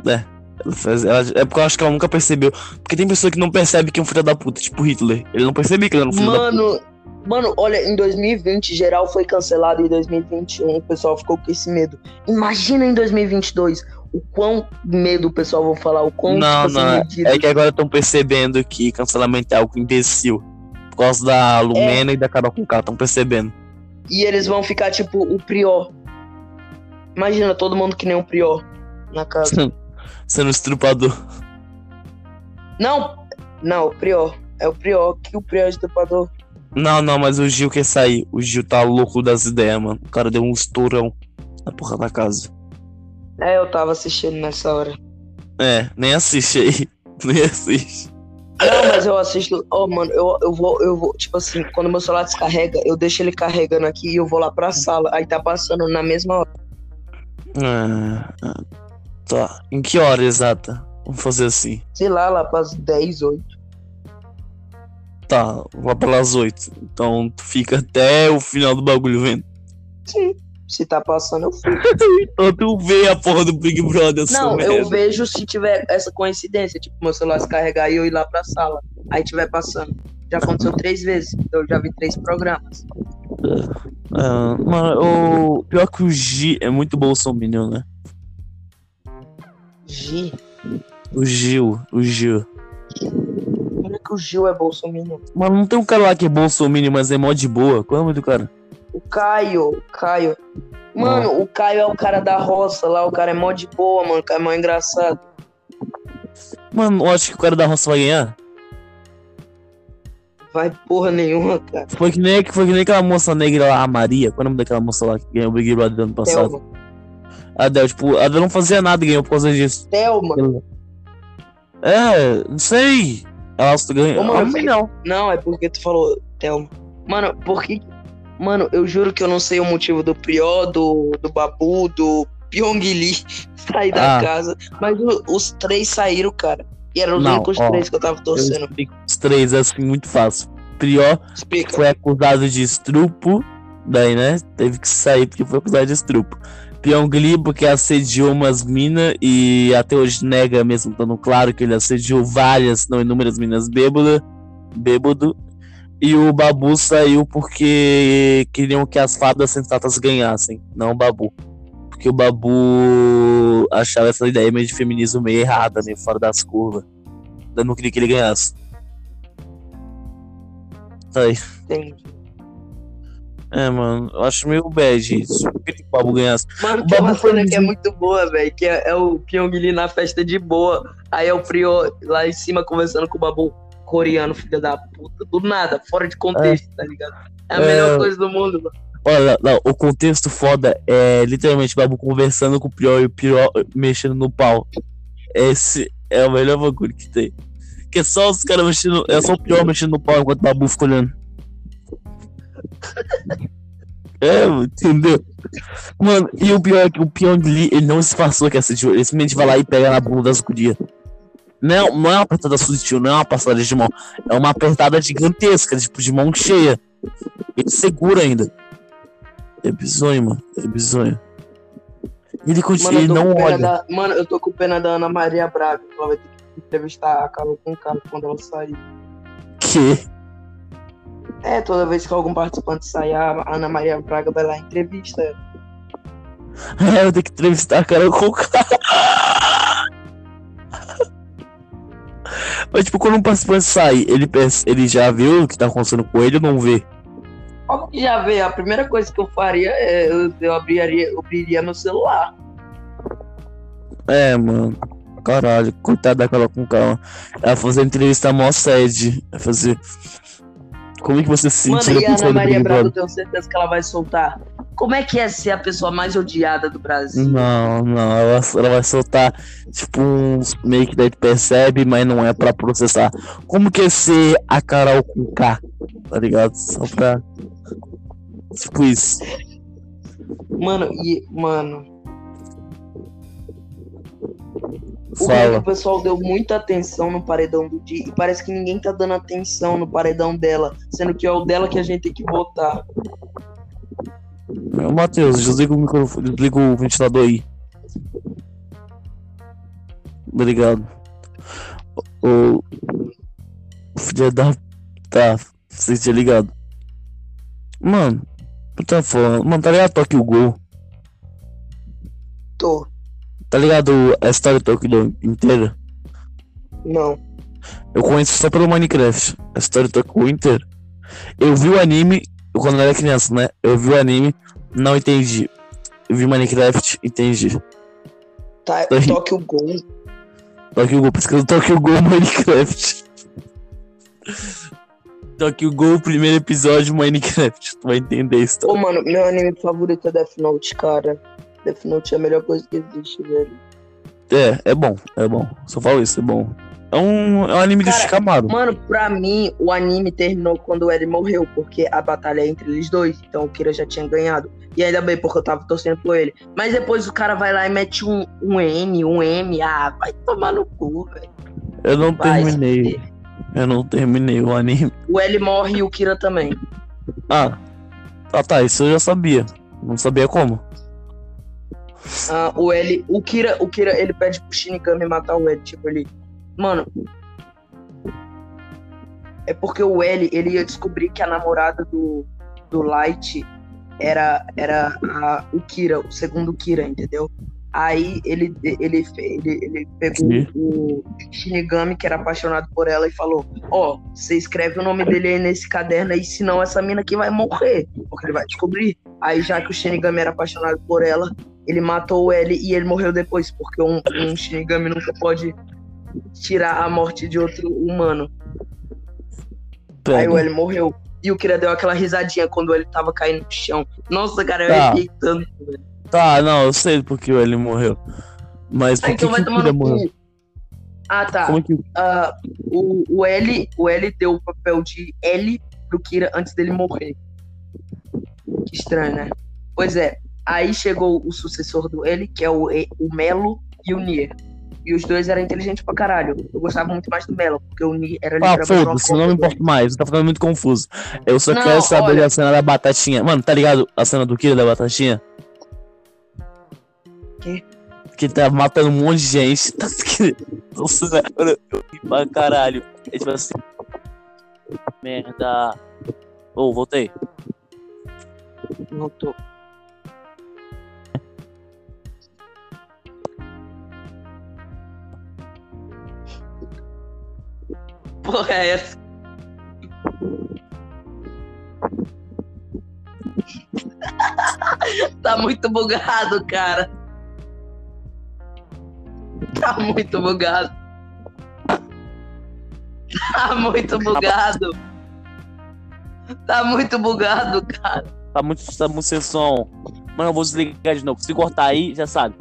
É. Ela faz, ela, é porque eu acho que ela nunca percebeu. Porque tem pessoa que não percebe que é um filho da puta, tipo Hitler. Ele não percebia que ele era um filho da puta. Mano, mano, olha, em 2020 geral foi cancelado e em 2021 o pessoal ficou com esse medo. Imagina em 2022 o quão medo o pessoal vai falar, o quão Não, tipo, não. assim, É, é que agora estão percebendo que cancelamento é algo imbecil. Por causa da Lumena e da Carol com K, estão percebendo. E eles vão ficar tipo o Prior. Imagina todo mundo que nem o Prior na casa. Sendo estrupador. Não, não, o Prior. É o Prior, que o Prior é estrupador. Não, não, mas o Gil quer sair. O Gil tá louco das ideias, mano. O cara deu um estourão na porra da casa. É, eu tava assistindo nessa hora. É, nem assiste aí. Nem assiste. Não, mas eu assisto. Oh, mano, eu, eu vou, eu vou. Tipo assim, quando meu celular descarrega, eu deixo ele carregando aqui e eu vou lá pra sala. Aí tá passando na mesma hora. Ah, ah, tá. Em que hora exata? Vamos fazer assim. Sei lá, lá pras 10, 8. Tá, lá pelas 8. Então tu fica até o final do bagulho vendo. Sim. Se tá passando, eu fico. Então tu vê a porra do Big Brother. Não, eu merda. vejo se tiver essa coincidência, tipo, meu celular descarregar e eu ir lá pra sala. Aí tiver passando. Já aconteceu três vezes. Eu já vi três programas. Ah, mano, o pior que o G é muito bolsominion, né? Gi. O Gil, o Gil. Olha que o Gil é bolsominion. Mano, não tem um cara lá que é bolsominion, mas é mó de boa. Qual é o nome do cara? O Caio, o Caio. Mano, o Caio é o cara da roça lá, o cara é mó de boa, mano. O cara é mó engraçado. Mano, eu acho que o cara da roça vai ganhar. Vai porra nenhuma, cara. Foi que nem, foi que nem aquela moça negra lá, a Maria. Qual é o nome daquela moça lá que ganhou o Big Brother do ano passado? Thelma. A Del, tipo, a Del não fazia nada e ganhou por causa disso. Thelma. É, não sei. Ela ganhou. Ô, mano, Ah, não. Não, é porque tu falou Thelma. Mano, por que. Mano, eu juro que eu não sei o motivo do Prió, do, do Babu, do Pyong Lee sair da Ah. casa. Mas o- os três saíram, cara. E eram os Não, únicos ó, três que eu tava Eu torcendo. explico os três assim, muito fácil. Prior Explica. foi acusado de estrupo, daí, né? Teve que sair porque foi acusado de estrupo. Pyongli porque assediou umas minas e até hoje nega mesmo, estando claro que ele assediou várias, não inúmeras minas bêbada, bêbado. E o Babu saiu porque queriam que as fadas sensatas ganhassem, não o Babu. Porque o Babu achava essa ideia meio de feminismo meio errada, meio fora das curvas. Eu não queria que ele ganhasse. Aí. Entendi. É, mano, eu acho meio bad isso. Eu queria que o Babu ganhasse. Mano, O tem uma Babu cena que é muito boa, velho. Que é, é o Pyong Lee na festa de boa. Aí é o Prió lá em cima conversando com o Babu coreano, filho da puta. Do nada, fora de contexto, tá ligado? É a É. melhor coisa do mundo, mano. Olha, não, o contexto foda é literalmente o Babu conversando com o Prior e o Prior mexendo no pau. Esse é o melhor bagulho que tem. Que é só os caras mexendo. É só o Prior mexendo no pau enquanto o Babu fica olhando. É, entendeu? Mano, e o pior é que o Lee, ele não se passou que assistiu. Ele simplesmente vai lá e pega na bunda das gurias. Não, não é uma apertada sutil, não é uma passada de mão. É uma apertada gigantesca, tipo, de mão cheia. Ele segura ainda. É bizonho, mano. É bizonho. Ele continua, Mano, ele não olha. da- Mano, eu tô com pena da Ana Maria Braga. Ela vai ter que entrevistar a Carol com cara quando ela sair. Que? É, toda vez que algum participante sair, a Ana Maria Braga vai lá e entrevista ela. É, eu tenho que entrevistar a cara com o cara. Mas, tipo, quando um participante sai, ele, ele já viu o que tá acontecendo com ele ou não vê? Como que já vê? A primeira coisa que eu faria é eu, eu abriria, eu abriria meu celular. É, mano. Caralho, coitada daquela com calma. Ela fazer entrevista mó sede. Vai fazer. Como é que você se Mano, sentiu e a Ana Maria Braga, eu tenho certeza que ela vai soltar. Como é que é ser a pessoa mais odiada do Brasil? Não, não, ela, ela vai soltar, tipo, uns meio que daí percebe, mas não é pra processar. Como que é ser a Carol com K, tá ligado? Só pra. Tipo isso. Mano, e. Mano. Fala. o pessoal deu muita atenção no paredão do dia e parece que ninguém tá dando atenção no paredão dela, sendo que é o dela que a gente tem que votar. Ô, Matheus, desliga o microfone, desliga o ventilador aí. Obrigado. O. o Filho da. Tá, você tinha ligado. Mano, tu tá falando. Mano, tá ligado Toque o Gol? Tô. Tá ligado a história do do inteira? Não. Eu conheço só pelo Minecraft. A história do Gol inteira. Eu vi o anime quando eu era criança, né? Eu vi o anime, não entendi. Eu vi Minecraft, entendi. Tá, Tô ri- toque o gol. Tokyo Ghoul, pesquisa Tokyo Ghoul Minecraft. Tokyo Ghoul, primeiro episódio Minecraft. Tu vai entender isso. Ô, mano, meu anime favorito é Death Note, cara. Death Note é a melhor coisa que existe, velho. É, é bom, é bom. Só falo isso, é bom. É um, é um anime Cara, Shikamaru. Mano, pra mim, o anime terminou quando o Eren morreu, porque a batalha é entre eles dois, então o Kira já tinha ganhado. E ainda bem, porque eu tava torcendo por ele. Mas depois o cara vai lá e mete um, um N, um M, ah, vai tomar no cu, velho. Eu não Vai terminei. Eu não terminei o anime. O L morre e o Kira também. Ah, ah tá, isso eu já sabia. Não sabia como. Ah, o L, o Kira, o Kira, ele pede pro Shinigami matar o L, tipo, ele... Mano... É porque o L, ele ia descobrir que a namorada do, do Light era, era a- o Kira, o segundo Kira, entendeu? Aí ele, ele, ele, ele pegou Sim. o Shinigami, que era apaixonado por ela, e falou: Ó, você escreve o nome dele aí nesse caderno aí, senão essa mina aqui vai morrer. Porque ele vai descobrir. Aí, já que o Shinigami era apaixonado por ela, ele matou o L e ele morreu depois, porque um, um Shinigami nunca pode tirar a morte de outro humano. Aí o Pega. L morreu. E o Kira deu aquela risadinha quando ele tava caindo no chão. Nossa, cara, eu Tá. arrepiei tanto, velho. Tá, não, eu sei porque ele morreu. Mas por Ah, que, então que o Kira morreu? Ah, tá. Como que Ah, o, o, L, o L deu o papel de L pro Kira antes dele morrer. Que estranho, né? Pois é. Aí chegou o sucessor do L, que é o, E- o Melo e o Nier. E os dois eram inteligentes pra caralho. Eu gostava muito mais do Melo, porque o Nier era Ah, foda-se, não me importo mais, tá ficando muito confuso. Eu só Não, quero saber olha- da cena da batatinha. Mano, tá ligado a cena do Kira da batatinha? Que? Que tá matando um monte de gente. Tá Nossa, eu ri pra caralho. É tipo assim. Merda. Ô, voltei. dele. Não tô. Porra, é essa? tá muito bugado, cara. Tá muito bugado. Tá muito bugado. Tá muito bugado, cara. Tá muito, tá muito sem som. Mano, eu vou desligar de novo. Se cortar aí, já sabe.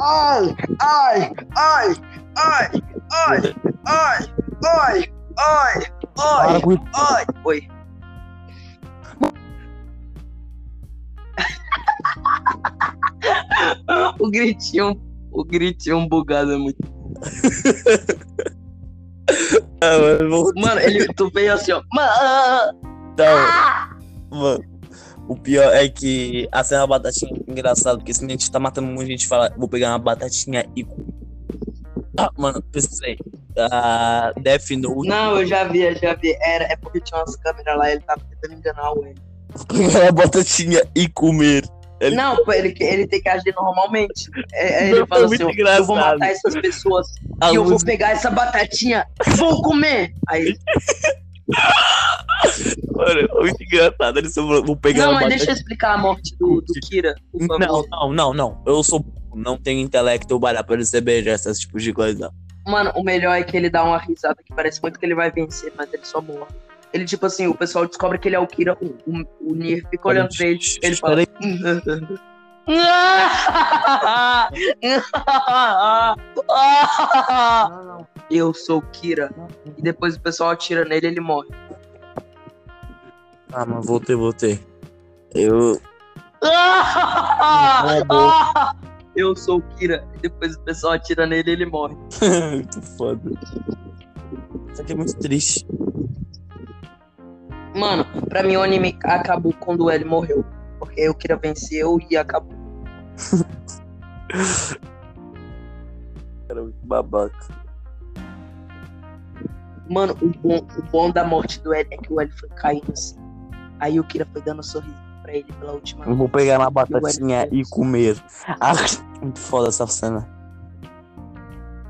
Ai, ai, ai, ai, ai, ai, ai, ai, Para ai, com ai. Oi. o gritinho, o gritinho bugado é muito. Ah, mano, Mano, ele, tu veio assim, ó. Mano, Não, mano. O pior é que a da batatinha é engraçado, porque se a gente tá matando muita gente fala, vou pegar uma batatinha e. Ah, mano, pesquisei. Ah, Death Note. Não, eu já vi, eu já vi. Era, é porque tinha umas câmeras lá, ele tava tentando enganar o pegar a batatinha e comer. Ele- Não, ele, ele tem que agir normalmente. É, é, ele fala assim, ó, eu vou engraçado. matar essas pessoas A e eu vou pegar essa batatinha e vou comer. Aí, Mano, muito engraçado. Ele só falou, vou pegar não, mas batatinha. deixa eu explicar a morte do, do Kira. Não, não, não, não. Eu sou. Não tenho intelecto para perceber esses tipos de coisa. Mano, o melhor é que ele dá uma risada que parece muito que ele vai vencer, mas ele só morre. Ele, tipo assim, o pessoal descobre que ele é o Kira, o, o, o Nier fica olhando pra ele, ele fala... Eu sou o Kira. E depois o pessoal atira nele e ele morre. Ah, mas voltei, voltei. Eu. Eu sou o Kira. E depois o pessoal atira nele e ele morre. muito foda. Isso aqui é muito triste. Mano, pra mim o anime acabou quando o L morreu. Porque eu queria venceu e acabou. Cara, muito babaca. Mano, o bom, o bom da morte do L é que o L foi caindo assim. Aí o Kira foi dando um sorriso pra ele pela última Eu vou vez. pegar E o batatinha e comer. Ah, muito foda essa cena.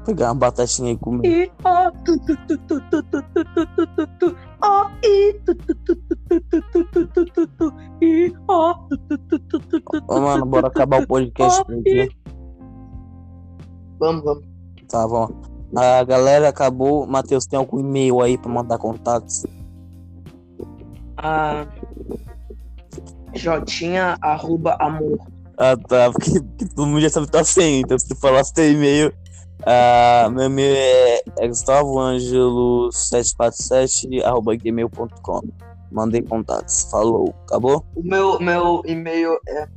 pegar uma batatinha e comer. E ó, tu, tu, tu, tu, tu, tu, tu, tu, tu, tu, tu, ó, e tu, tu, tu, tu, tu, tu, tu, tu, tu, tu, tu, e ó, tu, tu, tu, tu, tu, tu, Ô, mano, bora acabar o podcast aqui. Vamos, vamos. Tá bom. A galera acabou. Matheus, tem algum e-mail aí pra mandar contatos? Ah, Jotinha, arroba, amor. Ah, tá. Porque, porque todo mundo já sabe que tá sem. Então, se tu falasse teu e-mail. Ah, meu e-mail é, é gustavoangelo747 arroba gmail.com. Mandei contatos. Falou. Acabou? O meu, meu e-mail é